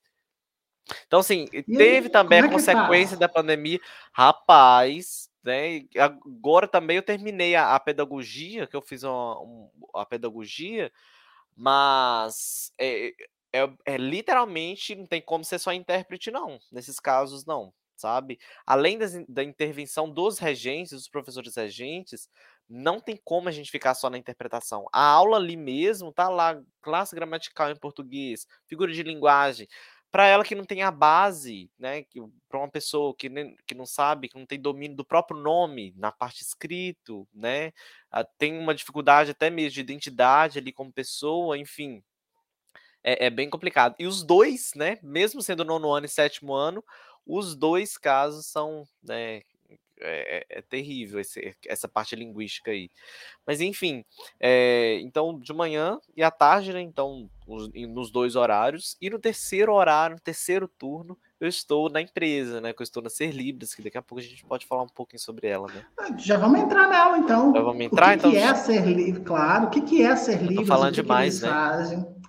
Então, assim, e teve aí, também a é tá? consequência da pandemia. Rapaz, né? Agora também eu terminei a, a pedagogia, que eu fiz uma, um, a pedagogia, mas é, é, é, literalmente não tem como ser só intérprete, não. Nesses casos, não. Sabe? Além das, da intervenção dos regentes, dos professores regentes, não tem como a gente ficar só na interpretação. A aula ali mesmo tá lá, classe gramatical em português, figura de linguagem para ela que não tem a base, né, para uma pessoa que, nem, que não sabe, que não tem domínio do próprio nome na parte escrito, né, ah, tem uma dificuldade até mesmo de identidade ali como pessoa, enfim, é, é bem complicado. E os dois, né, mesmo sendo nono ano e sétimo ano, os dois casos são, né, é, é, é, terrível esse, essa parte linguística aí. Mas enfim, é, então de manhã e à tarde, né? Então, os, nos dois horários. E no terceiro horário, no terceiro turno, eu estou na empresa, né? Que eu estou na Ser Libras, que daqui a pouco a gente pode falar um pouquinho sobre ela, né? Ah, já vamos entrar nela, então. Já vamos entrar, o que então. O que é Ser Livre? Claro, o que, que é Ser Livre? Estou falando demais, né?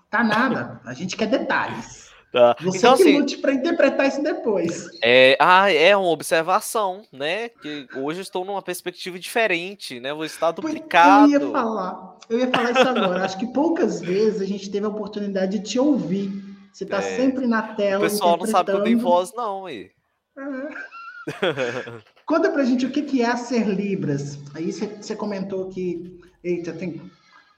Tá nada, a gente quer detalhes. Tá. Você então, que assim, lute para interpretar isso depois. É, ah, é uma observação, né? Que hoje estou numa perspectiva diferente, né? Vou estar duplicado. Eu ia falar, eu ia falar isso agora. Acho que poucas vezes a gente teve a oportunidade de te ouvir. Você está é. sempre na tela. O pessoal não sabe que eu tenho voz, não, aí. É. Conta pra gente o que, é ser Libras. Aí você comentou que. Eita, tem.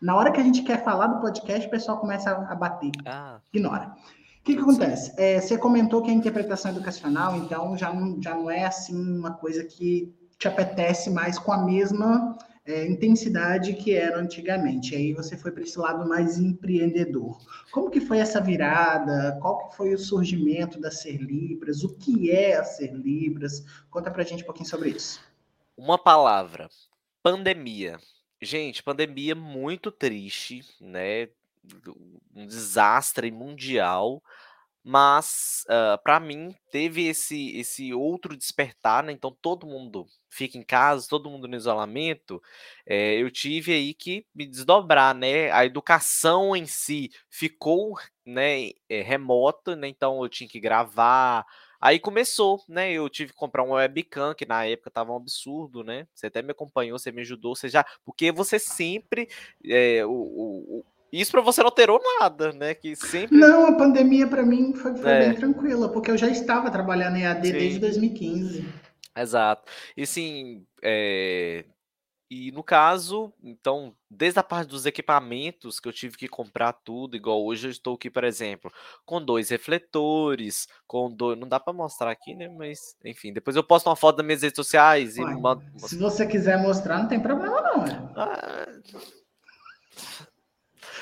Na hora que a gente quer falar do podcast, o pessoal começa a bater. Ah. Ignora. O que, que acontece? É, você comentou que a interpretação educacional, então, já não, já não é assim uma coisa que te apetece mais com a mesma é, intensidade que era antigamente. Aí você foi para esse lado mais empreendedor. Como que foi essa virada? Qual que foi o surgimento da Ser Libras? O que é a Ser Libras? Conta para a gente um pouquinho sobre isso. Uma palavra: pandemia. Gente, pandemia muito triste, né? um desastre mundial, mas uh, para mim teve esse esse outro despertar, né? Então todo mundo fica em casa, todo mundo no isolamento. É, eu tive aí que me desdobrar, né? A educação em si ficou, né, é, remota, né? Então eu tinha que gravar. Aí começou, né? Eu tive que comprar um webcam, que na época tava um absurdo, né? Você até me acompanhou, você me ajudou, você já. Porque você sempre. É, o, o, isso para você não alterou nada, né? Que sempre. Não, a pandemia para mim foi, foi é. bem tranquila, porque eu já estava trabalhando em AD Sim. desde 2015. Exato. E sim, é... e no caso, então, desde a parte dos equipamentos que eu tive que comprar tudo, igual hoje eu estou aqui, por exemplo, com dois refletores, com dois. Não dá para mostrar aqui, né? Mas, enfim, depois eu posto uma foto das minhas redes sociais Ué, e Se você quiser mostrar, não tem problema, não. Né? Ah...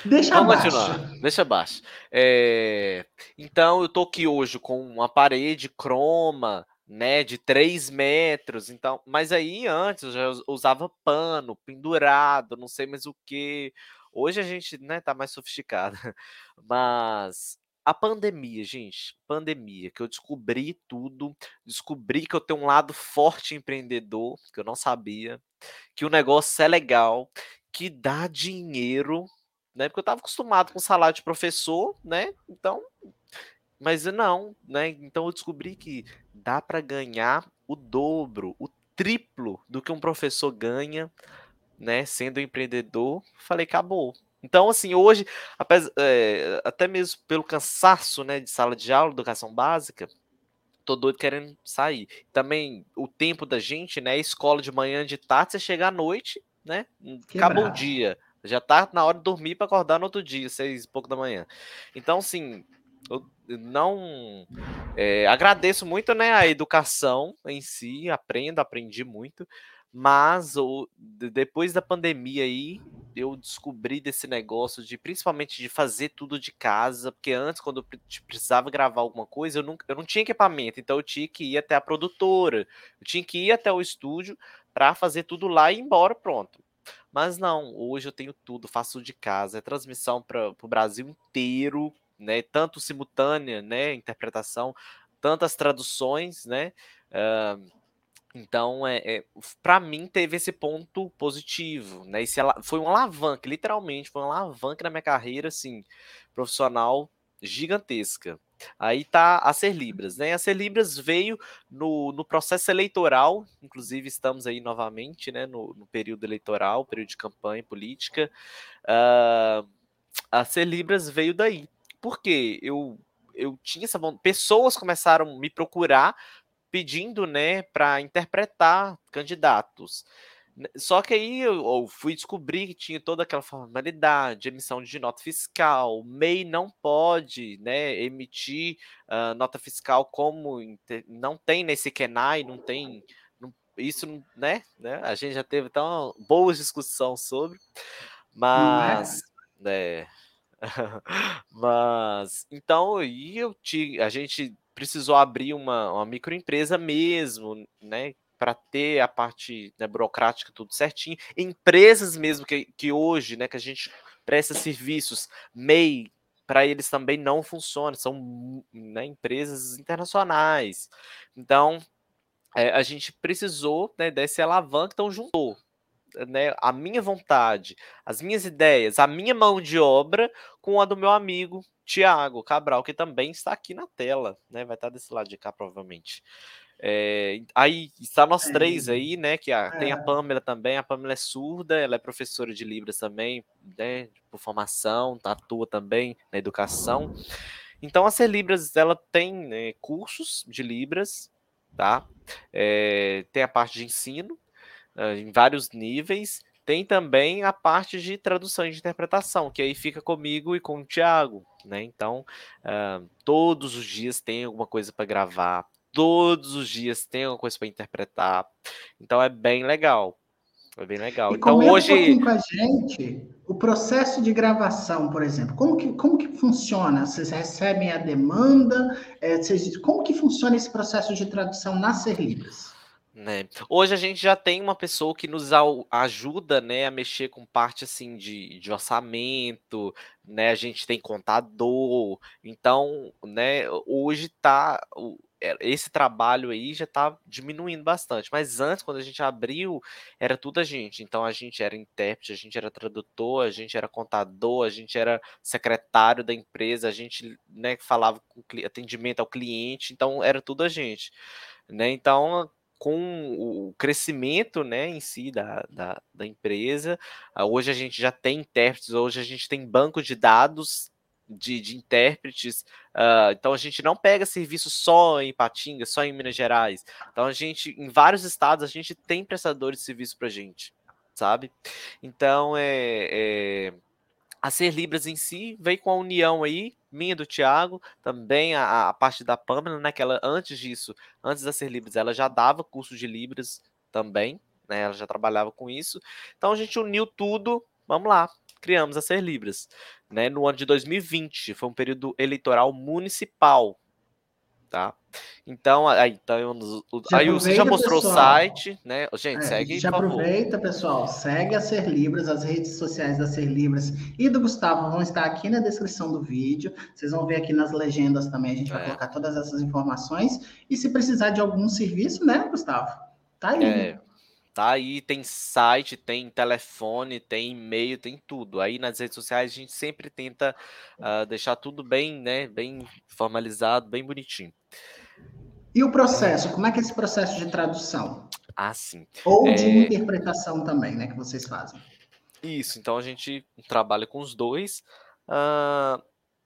Deixa Vamos abaixo. continuar. Deixa abaixo. É... Então, eu tô aqui hoje com uma parede croma, né, de 3 metros. Então, mas aí antes eu já usava pano, pendurado, não sei mais o que. Hoje a gente, né, tá mais sofisticado. Mas a pandemia, gente, pandemia, que eu descobri tudo, descobri que eu tenho um lado forte empreendedor, que eu não sabia, que o negócio é legal, que dá dinheiro, né? Porque eu estava acostumado com salário de professor, né? Então, mas não, né? Então eu descobri que dá para ganhar o dobro, o triplo do que um professor ganha, né? Sendo empreendedor, falei, acabou. Então, assim, hoje, apesar, é, até mesmo pelo cansaço, né, de sala de aula, educação básica, tô doido querendo sair. Também o tempo da gente, né? Escola de manhã, de tarde, você chega à noite, né? Acabou o dia. Já tá na hora de dormir para acordar no outro dia, seis e pouco da manhã. Então, assim, eu não é, agradeço muito né, a educação em si, aprendo, aprendi muito, mas o, depois da pandemia aí, eu descobri desse negócio de principalmente de fazer tudo de casa, porque antes, quando eu precisava gravar alguma coisa, eu não, eu não tinha equipamento, então eu tinha que ir até a produtora, eu tinha que ir até o estúdio para fazer tudo lá e ir embora, pronto. Mas não, hoje eu tenho tudo, faço de casa, é transmissão para o Brasil inteiro, né? Tanto simultânea, né? Interpretação, tantas traduções, né? Uh, então, é, é para mim, teve esse ponto positivo, né? Esse, foi uma alavanca, literalmente, foi uma alavanca na minha carreira, assim, profissional gigantesca. Aí tá a Ser Libras, né? A Ser Libras veio no, no processo eleitoral, inclusive estamos aí novamente, né? No, no período eleitoral, período de campanha política. Uh, a Ser Libras veio daí. Por quê? Eu, eu tinha essa vontade. Pessoas começaram a me procurar pedindo, né, para interpretar candidatos. Só que aí eu, fui descobrir que tinha toda aquela formalidade, emissão de nota fiscal. O MEI não pode né, emitir uh, nota fiscal como não tem nesse KENAI, não tem. Não, isso, né, né? A gente já teve tão boas discussões sobre, é? mas. Né, mas então e eu te, a gente precisou abrir uma, uma microempresa mesmo, né? Para ter a parte né, burocrática tudo certinho. Empresas mesmo que, que hoje, né, que a gente presta serviços, MEI, para eles também não funciona, são né, empresas internacionais. Então, é, a gente precisou né, desse alavanca, então juntou né, a minha vontade, as minhas ideias, a minha mão de obra com a do meu amigo Tiago Cabral, que também está aqui na tela, né? Vai estar desse lado de cá, provavelmente. É, aí está nós é. três aí, né? Que a, tem a é. Pamela também. A Pamela é surda, ela é professora de Libras também, né? Por formação, atua também na educação. Então a Ser Libras ela tem né, cursos de Libras, tá? É, tem a parte de ensino em vários níveis tem também a parte de tradução e de interpretação, que aí fica comigo e com o Thiago, né? Então, uh, todos os dias tem alguma coisa para gravar, todos os dias tem alguma coisa para interpretar. Então é bem legal. É bem legal. E então hoje um com a gente o processo de gravação, por exemplo, como que, como que funciona? Vocês recebem a demanda? É, vocês, como que funciona esse processo de tradução nas Ser Libras? Né. Hoje a gente já tem uma pessoa que nos ajuda, né, a mexer com parte assim de, de orçamento, né? A gente tem contador, então, né? Hoje tá é, esse trabalho aí já tá diminuindo bastante, mas antes, quando a gente abriu, era tudo a gente. Então a gente era intérprete, a gente era tradutor, a gente era contador, a gente era secretário da empresa, a gente, né, falava com atendimento ao cliente, então era tudo a gente, né? Então com o crescimento né, em si da, da, da, empresa. Ah, hoje a gente já tem intérpretes, hoje a gente tem banco de dados de, de intérpretes. Uh, então a gente não pega serviço só em Patinga, só em Minas Gerais. Então a gente, em vários estados, a gente tem prestadores de serviço para gente, sabe? Então é, é a Ser Libras em si veio com a união aí, minha do Thiago, também a, a parte da Pamela, né? Que ela, antes disso, antes da Ser Libras, ela já dava curso de Libras também, né? Ela já trabalhava com isso. Então a gente uniu tudo, vamos lá, criamos a Ser Libras, né? No ano de 2020, foi um período eleitoral municipal, tá? Então, aí, então, aí você já mostrou pessoal. o site, né? Gente, é, segue, Já aproveita, pessoal, segue a Ser Libras, as redes sociais da Ser Libras e do Gustavo vão estar aqui na descrição do vídeo. Vocês vão ver aqui nas legendas também, a gente vai é. colocar todas essas informações. E se precisar de algum serviço, né, Gustavo? Tá aí. É. Tá aí, tem site, tem telefone, tem e-mail, tem tudo. Aí nas redes sociais a gente sempre tenta uh, deixar tudo bem, né, bem formalizado, bem bonitinho. E o processo, como é que é esse processo de tradução? Ah, sim. Ou de é... interpretação também, né, que vocês fazem? Isso, então a gente trabalha com os dois. Uh,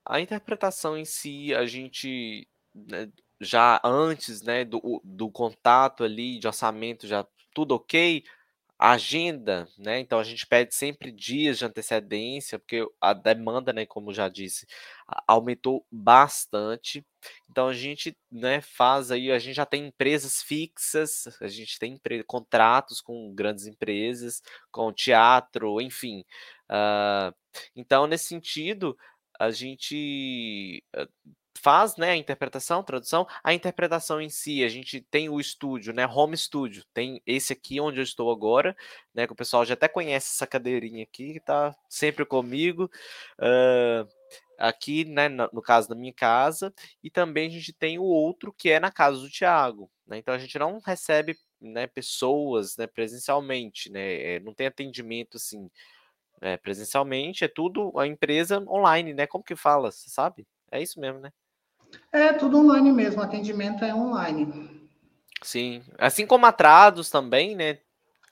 a interpretação em si, a gente né, já antes, né, do, do contato ali, de orçamento, já tudo ok, agenda, né? Então a gente pede sempre dias de antecedência, porque a demanda, né, como já disse, aumentou bastante. Então a gente, né, faz aí, a gente já tem empresas fixas, a gente tem contratos com grandes empresas, com teatro, enfim. Uh, então nesse sentido, a gente uh, faz né, a interpretação, tradução, a interpretação em si, a gente tem o estúdio, né, home studio, tem esse aqui onde eu estou agora, né, que o pessoal já até conhece essa cadeirinha aqui, que tá sempre comigo, uh, aqui, né, no caso da minha casa, e também a gente tem o outro que é na casa do Tiago, né, então a gente não recebe, né, pessoas, né, presencialmente, né, não tem atendimento, assim, é, presencialmente, é tudo a empresa online, né, como que fala, você sabe? É isso mesmo, né? É tudo online mesmo, atendimento é online. Sim, assim como atrados também, né?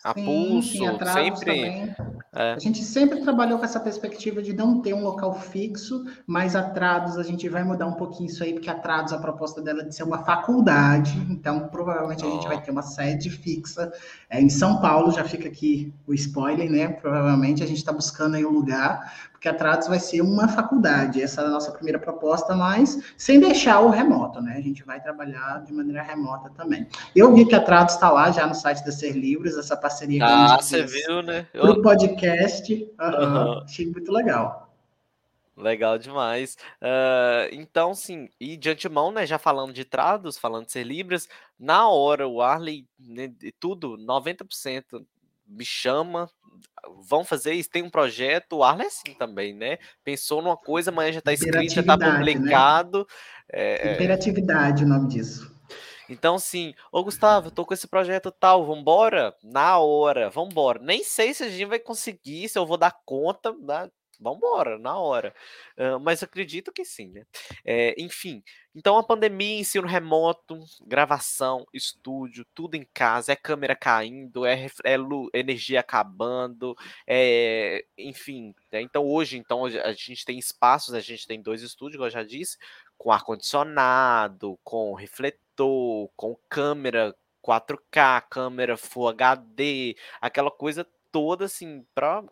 A sim, pulso, sim, sempre. É. A gente sempre trabalhou com essa perspectiva de não ter um local fixo, mas a Trados a gente vai mudar um pouquinho isso aí, porque a Trados, a proposta dela é de ser uma faculdade, então provavelmente oh. a gente vai ter uma sede fixa é, em São Paulo, já fica aqui o spoiler, né? Provavelmente a gente está buscando aí um lugar, porque a Trados vai ser uma faculdade. Essa é a nossa primeira proposta, mas sem deixar o remoto, né? A gente vai trabalhar de maneira remota também. Eu vi que a Trados está lá já no site da Ser Livres, essa parceria ah, você viu, né? Eu... Pro podcast. Uhum, uhum. Achei muito legal. Legal demais. Uh, então, sim, e de antemão, né, já falando de trados, falando de ser Libras, na hora o Arley, né, tudo, 90% me chama, vão fazer isso, tem um projeto, o Arlen é assim também, né? Pensou numa coisa, amanhã já está escrito, já está né? publicado. Né? É... Imperatividade o nome disso. Então, sim, ô Gustavo, eu tô com esse projeto tal, vambora? Na hora, vambora. Nem sei se a gente vai conseguir, se eu vou dar conta, né? Vambora, na hora. Uh, mas acredito que sim, né? É, enfim, então a pandemia, ensino remoto, gravação, estúdio, tudo em casa, é câmera caindo, é, é energia acabando, é, enfim. Né? Então hoje, então, a gente tem espaços, a gente tem dois estúdios, como eu já disse, com ar-condicionado, com refletor, com câmera 4K, câmera Full HD, aquela coisa toda assim para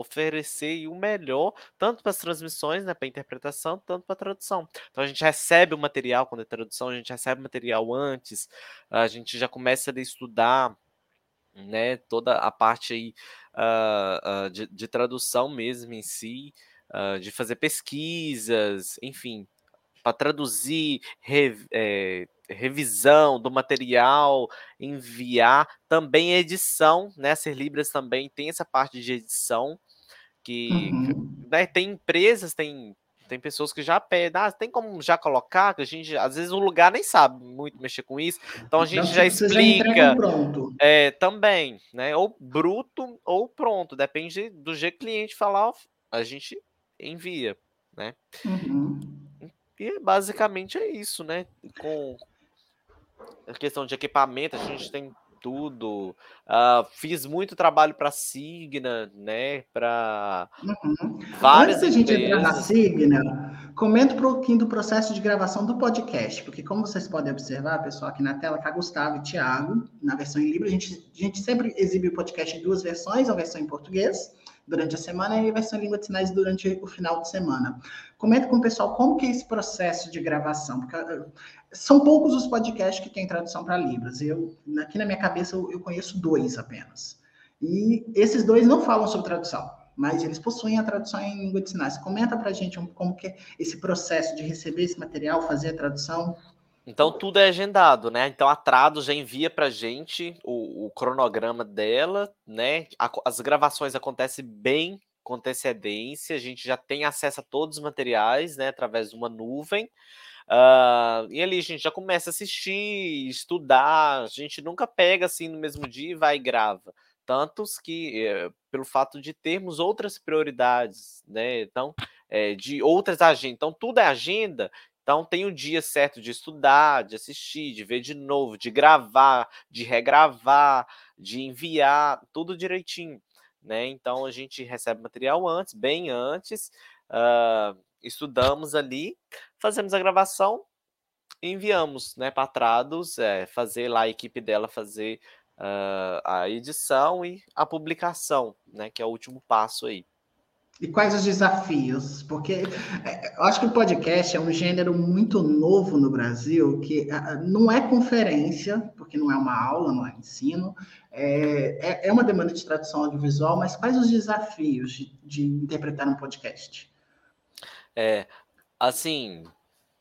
oferecer o melhor, tanto para as transmissões, né, para interpretação, tanto para tradução. Então a gente recebe o material quando é tradução, a gente recebe o material antes, a gente já começa a estudar né, toda a parte aí uh, uh, de, de, tradução mesmo em si, uh, de fazer pesquisas, enfim, para traduzir, re, é, revisão do material, enviar, também edição, né? Ser Libras também tem essa parte de edição, que uhum. né, tem empresas, tem, tem pessoas que já pedem, ah, tem como já colocar, que a gente, às vezes o lugar nem sabe muito mexer com isso, então a gente então, já explica. Já pronto. É, também, né? Ou bruto ou pronto, depende do jeito que o cliente falar, a gente envia, né? Uhum. E basicamente é isso, né? Com a questão de equipamento, a gente tem tudo. Uh, fiz muito trabalho para Signa, né? Para uhum. várias Antes da gente entrar na Signa, comenta um pouquinho do processo de gravação do podcast, porque como vocês podem observar, pessoal, aqui na tela tá Gustavo e Thiago, na versão em livro, a gente, a gente sempre exibe o podcast em duas versões, a versão em português durante a semana e versão em língua de sinais durante o final de semana. Comenta com o pessoal como que é esse processo de gravação, porque ah, são poucos os podcasts que têm tradução para Libras. Eu, aqui na minha cabeça, eu, eu conheço dois apenas. E esses dois não falam sobre tradução, mas eles possuem a tradução em língua de sinais. Comenta para a gente como que é esse processo de receber esse material, fazer a tradução. Então tudo é agendado, né? Então a Trado já envia para gente o, o, cronograma dela, né? A, as gravações acontecem bem com antecedência, a gente já tem acesso a todos os materiais, né? Através de uma nuvem. Uh, e ali a gente já começa a assistir, estudar. A gente nunca pega assim no mesmo dia e vai e grava. Tantos que, é, pelo fato de termos outras prioridades, né? Então, é, de outras agendas. Então, tudo é agenda. Então, tem o dia certo de estudar, de assistir, de ver de novo, de gravar, de regravar, de enviar, tudo direitinho. Né? Então, a gente recebe material antes, bem antes. Uh, estudamos ali, fazemos a gravação, enviamos né, para Trados, é, fazer lá a equipe dela fazer uh, a edição e a publicação, né, que é o último passo aí. E quais os desafios? Porque é, eu acho que o podcast é um gênero muito novo no Brasil, que não é conferência, porque não é uma aula, não é ensino, é, é, é uma demanda de tradução audiovisual, mas quais os desafios de, de interpretar um podcast? É, assim,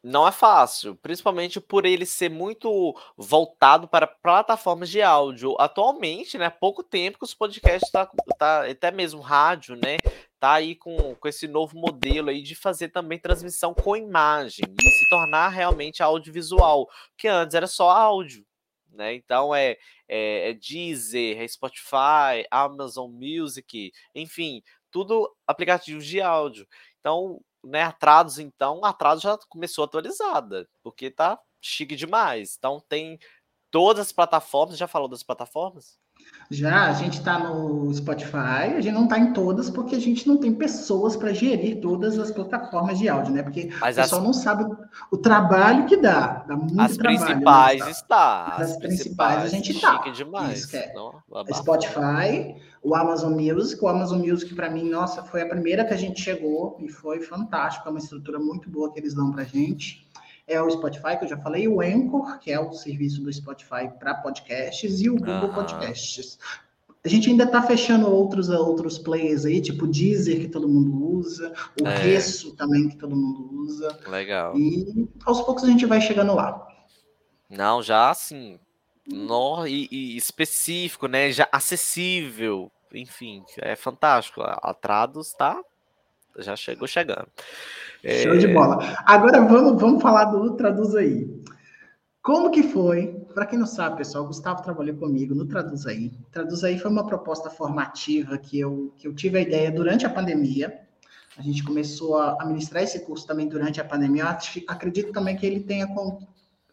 não é fácil, principalmente por ele ser muito voltado para plataformas de áudio. Atualmente, né, há pouco tempo que os podcasts tá, tá até mesmo rádio, né, tá aí com, com esse novo modelo aí de fazer também transmissão com imagem e se tornar realmente audiovisual, que antes era só áudio, né? Então é, é, é Deezer, é Spotify, Amazon Music, enfim, tudo aplicativos de áudio. Então né, a então, a já começou atualizada, porque tá chique demais. Então tem todas as plataformas, já falou das plataformas? Já, a gente está no Spotify, a gente não está em todas porque a gente não tem pessoas para gerir todas as plataformas de áudio, né? Porque Mas o pessoal as... não sabe o trabalho que dá. dá muito as trabalho, principais né? está. As, as principais, a gente está. demais. é. Não, Spotify, o Amazon Music. O Amazon Music, para mim, nossa, foi a primeira que a gente chegou e foi fantástico. É uma estrutura muito boa que eles dão para gente é o Spotify, que eu já falei, o Anchor, que é o serviço do Spotify para podcasts, e o Google Podcasts. A gente ainda está fechando outros, outros players aí, tipo Deezer, que todo mundo usa, o é. Resso também, que todo mundo usa. Legal. E aos poucos a gente vai chegando lá. Não, já assim, no, e, e específico, né? Já acessível. Enfim, é fantástico. A, a Trados tá, já chegou chegando. Show de bola. Agora vamos, vamos falar do Traduz Aí. Como que foi? Para quem não sabe, pessoal, o Gustavo trabalhou comigo no Traduz Aí. Traduz Aí foi uma proposta formativa que eu, que eu tive a ideia durante a pandemia. A gente começou a, a ministrar esse curso também durante a pandemia. Eu acredito também que ele tenha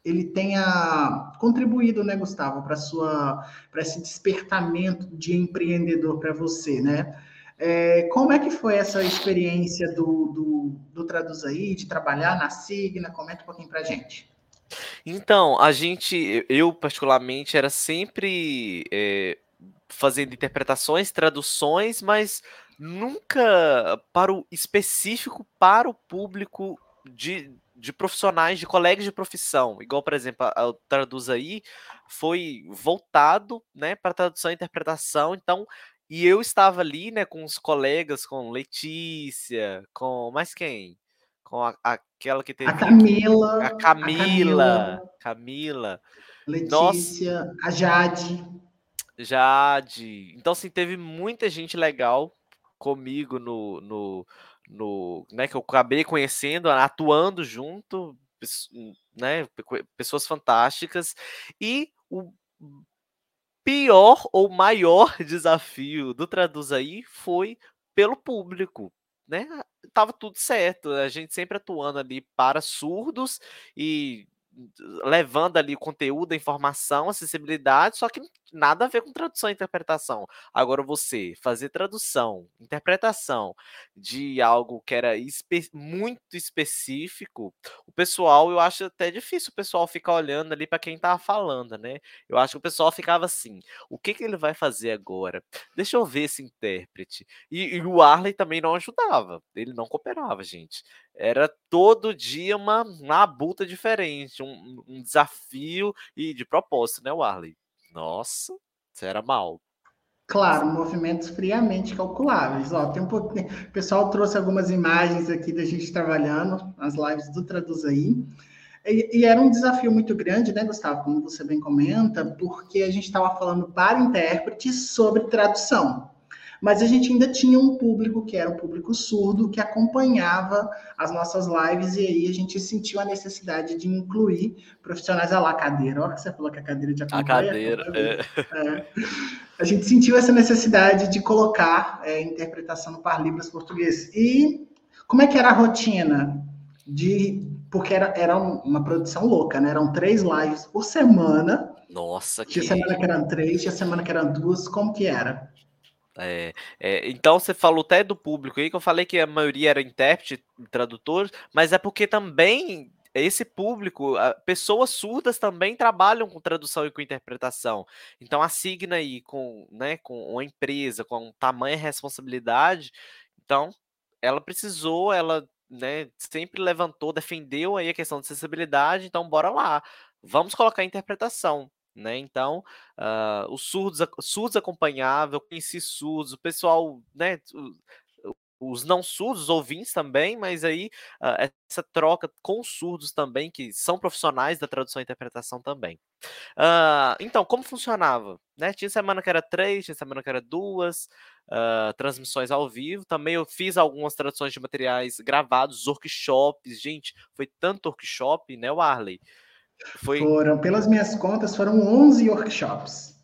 ele tenha contribuído, né, Gustavo, para sua para esse despertamento de empreendedor para você, né? É, como é que foi essa experiência do, do, do Traduz aí, de trabalhar na Signa? Comenta um pouquinho para a gente. Então, a gente, eu particularmente, era sempre é, fazendo interpretações, traduções, mas nunca para o específico para o público de, de profissionais, de colegas de profissão. Igual, por exemplo, o Traduz aí foi voltado né, para tradução e interpretação, então e eu estava ali, né, com os colegas, com Letícia, com mais quem? Com a, aquela que teve. A Camila. A Camila. A Camila. Camila. Letícia, Nossa, a Jade. Jade. Então, assim, teve muita gente legal comigo no, no, no né, que eu acabei conhecendo, atuando junto, né, pessoas fantásticas. E o pior ou maior desafio do Traduz aí foi pelo público, né? Tava tudo certo, a gente sempre atuando ali para surdos e levando ali o conteúdo, a informação, a acessibilidade, só que nada a ver com tradução e interpretação. Agora, você fazer tradução, interpretação de algo que era espe muito específico, o pessoal, eu acho até difícil o pessoal ficar olhando ali para quem tava falando, né? Eu acho que o pessoal ficava assim: o que, que ele vai fazer agora? Deixa eu ver esse intérprete. E, e o Arley também não ajudava, ele não cooperava, gente. Era todo dia uma, uma buta diferente, um, um desafio e de propósito, né, Arley? Nossa, isso era mal. Claro, movimentos friamente calculáveis. Ó, tem um pouquinho... O pessoal trouxe algumas imagens aqui da gente trabalhando nas lives do Traduz aí. E, e, era um desafio muito grande, né, Gustavo, como você bem comenta, porque a gente estava falando para intérpretes sobre tradução mas a gente ainda tinha um público que era um público surdo que acompanhava as nossas lives e aí a gente sentiu a necessidade de incluir profissionais à la cadeira. Olha que você falou que a cadeira de acompanha. A cadeira, é. é. A gente sentiu essa necessidade de colocar é, interpretação no Par Libras português. E como é que era a rotina? De, porque era, era uma produção louca, né? Eram três lives por semana. Nossa, tinha que... semana que eram três, tinha semana que eram duas. Como que era? É, é, então você falou até do público aí, que eu falei que a maioria era intérprete, tradutores, mas é porque também esse público, pessoas surdas também trabalham com tradução e com interpretação. Então a Signa aí com, né, com uma empresa com tamanha responsabilidade, então ela precisou, ela né, sempre levantou, defendeu aí a questão de acessibilidade, então bora lá, vamos colocar interpretação. Né? Então, uh, os surdos, surdos acompanhavam, eu conheci surdos, o pessoal, né, os não surdos, os ouvintes também, mas aí uh, essa troca com os surdos também, que são profissionais da tradução e interpretação também. Uh, então, como funcionava? Né? Tinha semana que era três, tinha semana que era duas, uh, transmissões ao vivo. Também eu fiz algumas traduções de materiais gravados, workshops. Gente, foi tanto workshop, né, Warley? Foi... Foram, pelas minhas contas, foram 11 workshops.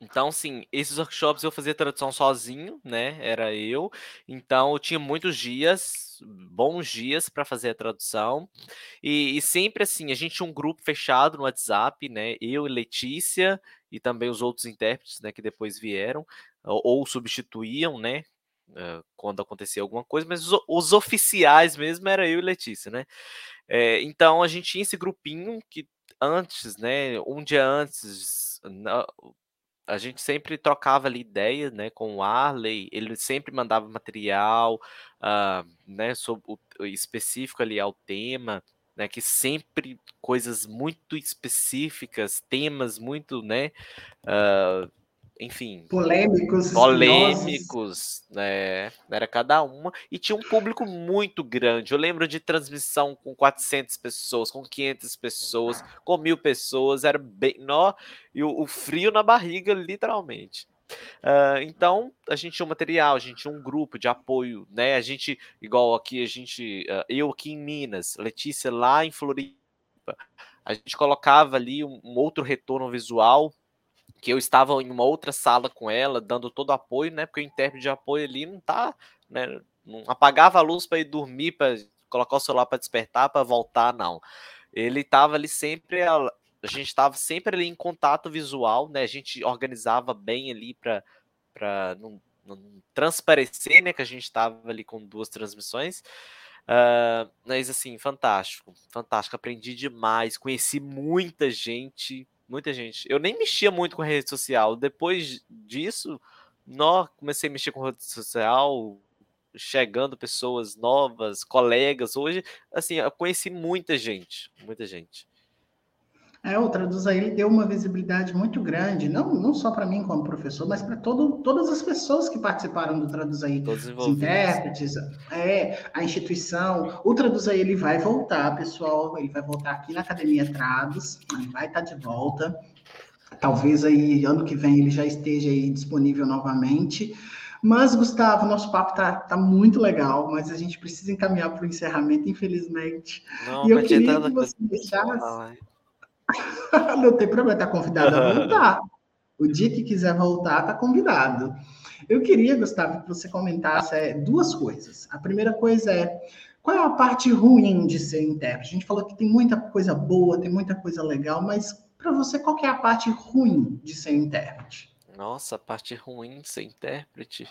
Então, sim, esses workshops eu fazia tradução sozinho, né? Era eu. Então, eu tinha muitos dias, bons dias para fazer a tradução. E, e, sempre assim, a gente tinha um grupo fechado no WhatsApp, né? Eu e Letícia e também os outros intérpretes, né? Que depois vieram ou, ou substituíam, né? Uh, quando acontecia alguma coisa, mas os, os, oficiais mesmo era eu e Letícia, né? É, então a gente tinha esse grupinho que antes, né? Um dia antes, a gente sempre trocava ali ideias, né, com o Arley, ele sempre mandava material, uh, né, sobre o, específico ali ao tema, né, que sempre coisas muito específicas, temas muito, né, uh, enfim. Polêmicos. Polêmicos, né? Era cada uma. E tinha um público muito grande. Eu lembro de transmissão com 400 pessoas, com 500 pessoas, com mil pessoas. Era bem. Nó, e o, o frio na barriga, literalmente. Uh, então, a gente tinha um material, a gente tinha um grupo de apoio, né? A gente, igual aqui, a gente, uh, eu aqui em Minas, Letícia lá em Floripa, a gente colocava ali um, um outro retorno visual que eu estava em uma outra sala com ela, dando todo o apoio, né? Porque o intérprete de apoio ali não tá, né? Não apagava a luz para ir dormir, para colocar o celular para despertar, para voltar, não. Ele estava ali sempre, a, gente estava sempre ali em contato visual, né? A gente organizava bem ali para não, não, transparecer, né? Que a gente estava ali com duas transmissões. Uh, mas assim, fantástico, fantástico. Aprendi demais, conheci muita gente, Muita gente. Eu nem mexia muito com rede social. Depois disso, nó, comecei a mexer com rede social, chegando pessoas novas, colegas. Hoje, assim, eu conheci muita gente, muita gente. É, o Traduz aí ele deu uma visibilidade muito grande, não, não só para mim como professor, mas para todas as pessoas que participaram do Traduz aí, os intérpretes, é, a instituição. O Traduz aí ele vai voltar, pessoal, ele vai voltar aqui na Academia Traduz, ele vai estar tá de volta. Talvez aí ano que vem ele já esteja aí disponível novamente. Mas, Gustavo, nosso papo tá, tá muito legal, mas a gente precisa encaminhar para o encerramento, infelizmente. Não, e eu queria que você deixasse. não tem problema, está convidado a voltar. O dia que quiser voltar, está convidado. Eu queria, Gustavo, que você comentasse é, duas coisas. A primeira coisa é qual é a parte ruim de ser intérprete? A gente falou que tem muita coisa boa, tem muita coisa legal, mas para você, qual é a parte ruim de ser intérprete? Nossa, a parte ruim de ser intérprete.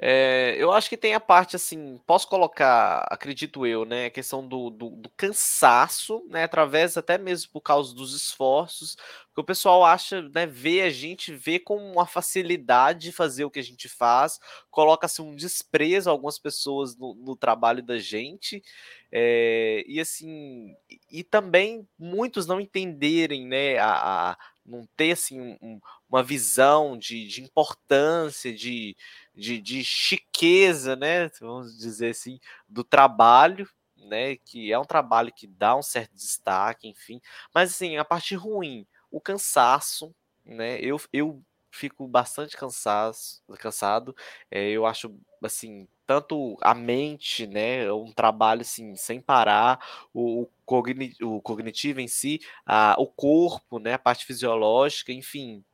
É, eu acho que tem a parte assim, posso colocar, acredito eu, né, a questão do, do, do, cansaço, né, através até mesmo por causa dos esforços, que o pessoal acha, né, vê a gente, vê com uma facilidade fazer o que a gente faz, coloca-se um desprezo a algumas pessoas no, no trabalho da gente, é, e assim, e também muitos não entenderem, né, a, a não ter assim um, uma visão de, de importância, de, de, de chiqueza, né? Vamos dizer assim, do trabalho, né? Que é um trabalho que dá um certo destaque, enfim. Mas assim, a parte ruim, o cansaço, né? Eu, eu fico bastante cansado, cansado. É, eu acho assim, tanto a mente, né, um trabalho assim sem parar, o, o, cogni o cognitivo em si, a, o corpo, né, a parte fisiológica, enfim.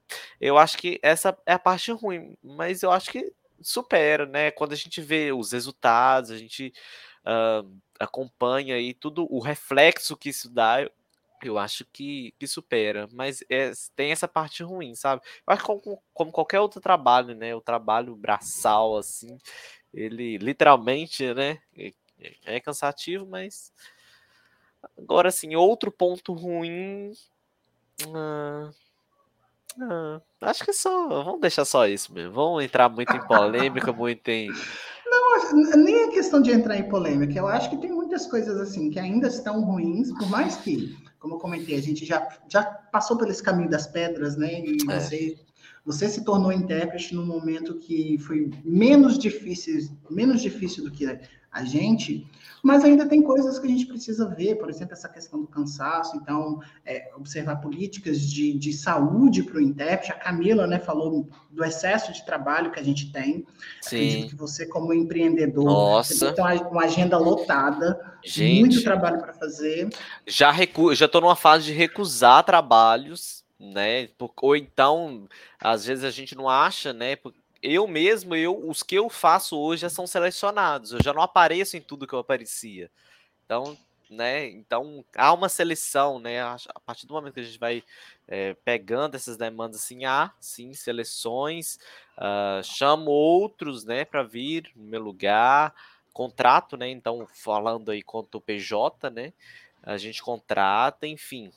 Eu acho que essa é a parte ruim, mas eu acho que supera, né? Quando a gente vê os resultados, a gente uh, acompanha aí tudo o reflexo que isso dá, eu acho que, que supera, mas é, tem essa parte ruim, sabe? Eu acho que como, como, qualquer outro trabalho, né? O trabalho braçal, assim, ele literalmente, né? É, é cansativo, mas Agora, assim, outro ponto ruim. Ah, ah, acho que só. Vamos deixar só isso mesmo. Vamos entrar muito em polêmica, muito em. Não, nem é questão de entrar em polêmica. Eu acho que tem muitas coisas assim que ainda estão ruins, por mais que, como eu comentei, a gente já, já passou esse caminho das pedras, né? E é. você você se tornou intérprete no momento que foi menos difícil, menos difícil do que a gente, mas ainda tem coisas que a gente precisa ver, por exemplo, essa questão do cansaço, então, é, observar políticas de, de saúde para o intérprete. A Camila né, falou do excesso de trabalho que a gente tem. Sim. Acredito que você, como empreendedor, Nossa. tem uma agenda lotada, gente, muito trabalho para fazer. Já recu já estou numa fase de recusar trabalhos né? Ou então, às vezes a gente não acha, né? Eu mesmo, eu, os que eu faço hoje já são selecionados. Eu já não apareço em tudo que eu aparecia. Então, né? Então há uma seleção, né? A partir do momento que a gente vai é, pegando essas demandas, assim, há sim seleções. Uh, chamo outros, né, para vir no meu lugar. Contrato, né? Então, falando aí quanto o PJ, né? A gente contrata, enfim,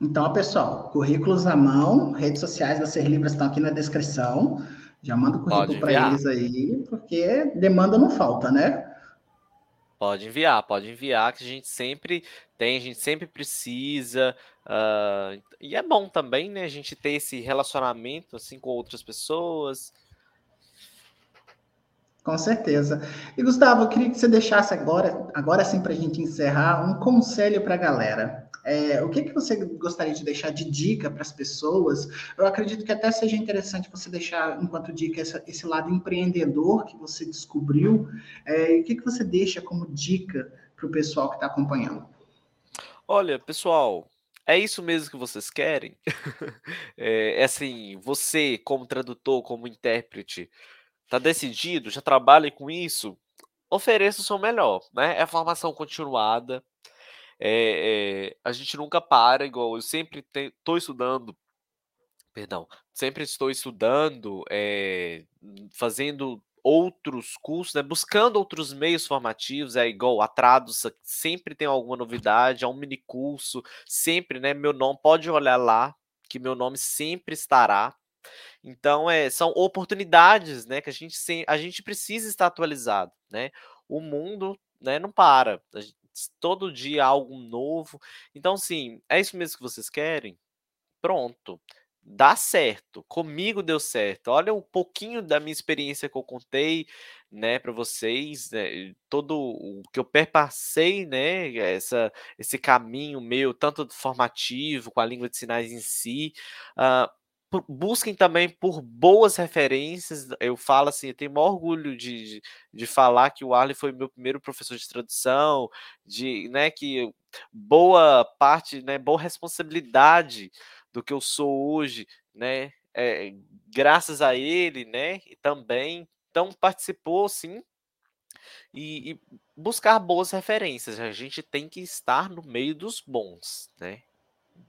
então, pessoal, currículos à mão, redes sociais da Ser Libras estão aqui na descrição. Já manda o currículo para eles aí, porque demanda não falta, né? Pode enviar, pode enviar, que a gente sempre tem, a gente sempre precisa. Uh, e é bom também, né? A gente ter esse relacionamento assim com outras pessoas. Com certeza. E Gustavo, eu queria que você deixasse agora, agora sim, para a gente encerrar, um conselho para a galera. É, o que, que você gostaria de deixar de dica para as pessoas? Eu acredito que até seja interessante você deixar, enquanto dica, essa, esse lado empreendedor que você descobriu. É, o que, que você deixa como dica para o pessoal que está acompanhando? Olha, pessoal, é isso mesmo que vocês querem? é, é assim, você, como tradutor, como intérprete, está decidido? Já trabalha com isso? Ofereça o seu melhor, né? É formação continuada, é, é, a gente nunca para, igual eu sempre estou estudando, perdão, sempre estou estudando, é, fazendo outros cursos, né, buscando outros meios formativos, é igual a Tradus, sempre tem alguma novidade, é um mini curso, sempre, né, meu nome, pode olhar lá, que meu nome sempre estará. Então, é, são oportunidades, né, que a gente, a gente precisa estar atualizado, né? O mundo, né, não para. Todo dia algo novo. Então, sim, é isso mesmo que vocês querem? Pronto. Dá certo. Comigo deu certo. Olha um pouquinho da minha experiência que eu contei, né, para vocês, né, todo o que eu perpassei, né, essa, esse caminho meu, tanto formativo, com a língua de sinais em si, uh, busquem também por boas referências. Eu falo assim, eu tenho maior orgulho de, de, falar que o Arley foi meu primeiro professor de tradução, de, né, que boa parte, né, boa responsabilidade do que eu sou hoje, né, é, graças a ele, né, e também, então participou, sim, e, e buscar boas referências. A gente tem que estar no meio dos bons, né?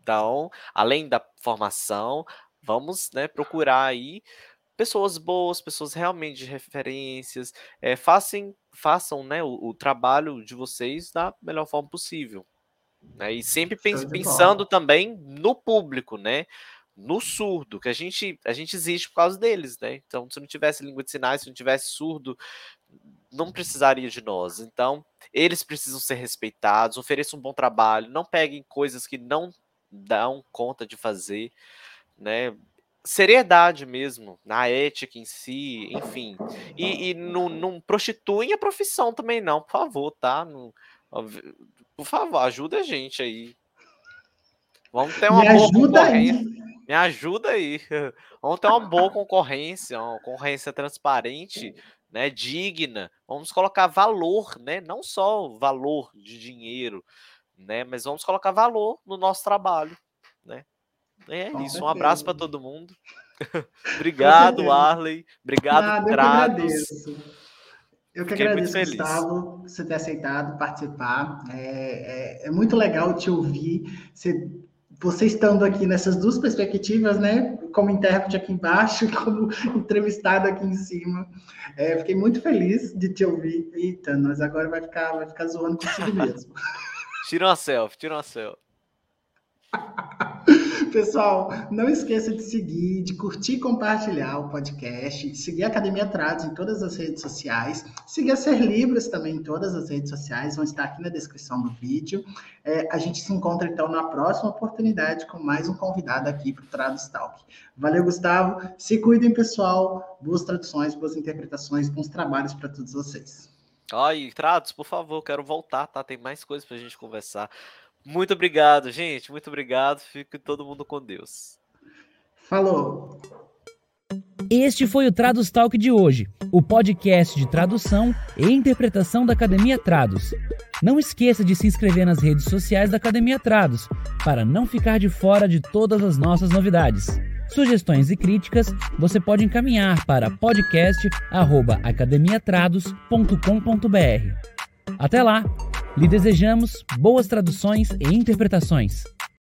Então, além da formação, Vamos, né, procurar aí pessoas boas, pessoas realmente de referências, é, façam, façam né, o, o, trabalho de vocês da melhor forma possível. Né? E sempre pens, pensando também no público, né? No surdo, que a gente, a gente existe por causa deles, né? Então, se não tivesse língua de sinais, se não tivesse surdo, não precisaria de nós. Então, eles precisam ser respeitados, ofereçam um bom trabalho, não peguem coisas que não dão conta de fazer né? Seriedade mesmo, na ética em si, enfim. E, e não, não prostituem a profissão também, não, por favor, tá? Não, por favor, ajuda a gente aí. Vamos ter uma Me boa concorrência. Aí. Me ajuda aí. Vamos ter uma boa concorrência, uma concorrência transparente, né, digna. Vamos colocar valor, né, não só valor de dinheiro, né, mas vamos colocar valor no nosso trabalho? É Com isso, certeza. um abraço para todo mundo. Obrigado, Arley. Obrigado, Nada, Trados. Eu que agradeço. Eu que Fiquei agradeço, muito feliz. Gustavo, você ter aceitado participar. É, é, é muito legal te ouvir. Você, você estando aqui nessas duas perspectivas, né? Como intérprete aqui embaixo, como entrevistado aqui em cima. É, fiquei muito feliz de te ouvir. Eita, nós agora vai ficar, vai ficar zoando consigo mesmo. Tira uma selfie, tira uma selfie. Pessoal, não esqueça de seguir, de curtir e compartilhar o podcast, seguir a Academia Trados em todas as redes sociais, seguir a Ser Libras também em todas as redes sociais, vão estar aqui na descrição do vídeo. É, a gente se encontra então na próxima oportunidade com mais um convidado aqui para o Trados Talk. Valeu, Gustavo. Se cuidem, pessoal. Boas traduções, boas interpretações, bons trabalhos para todos vocês. Ai, Trados, por favor, quero voltar, tá? Tem mais coisas para a gente conversar. Muito obrigado, gente. Muito obrigado. Fique todo mundo com Deus. Falou. Este foi o Tradus Talk de hoje, o podcast de tradução e interpretação da Academia Trados. Não esqueça de se inscrever nas redes sociais da Academia Trados para não ficar de fora de todas as nossas novidades. Sugestões e críticas você pode encaminhar para podcast@academiatrados.com.br. Até lá! Lhe desejamos boas traduções e interpretações.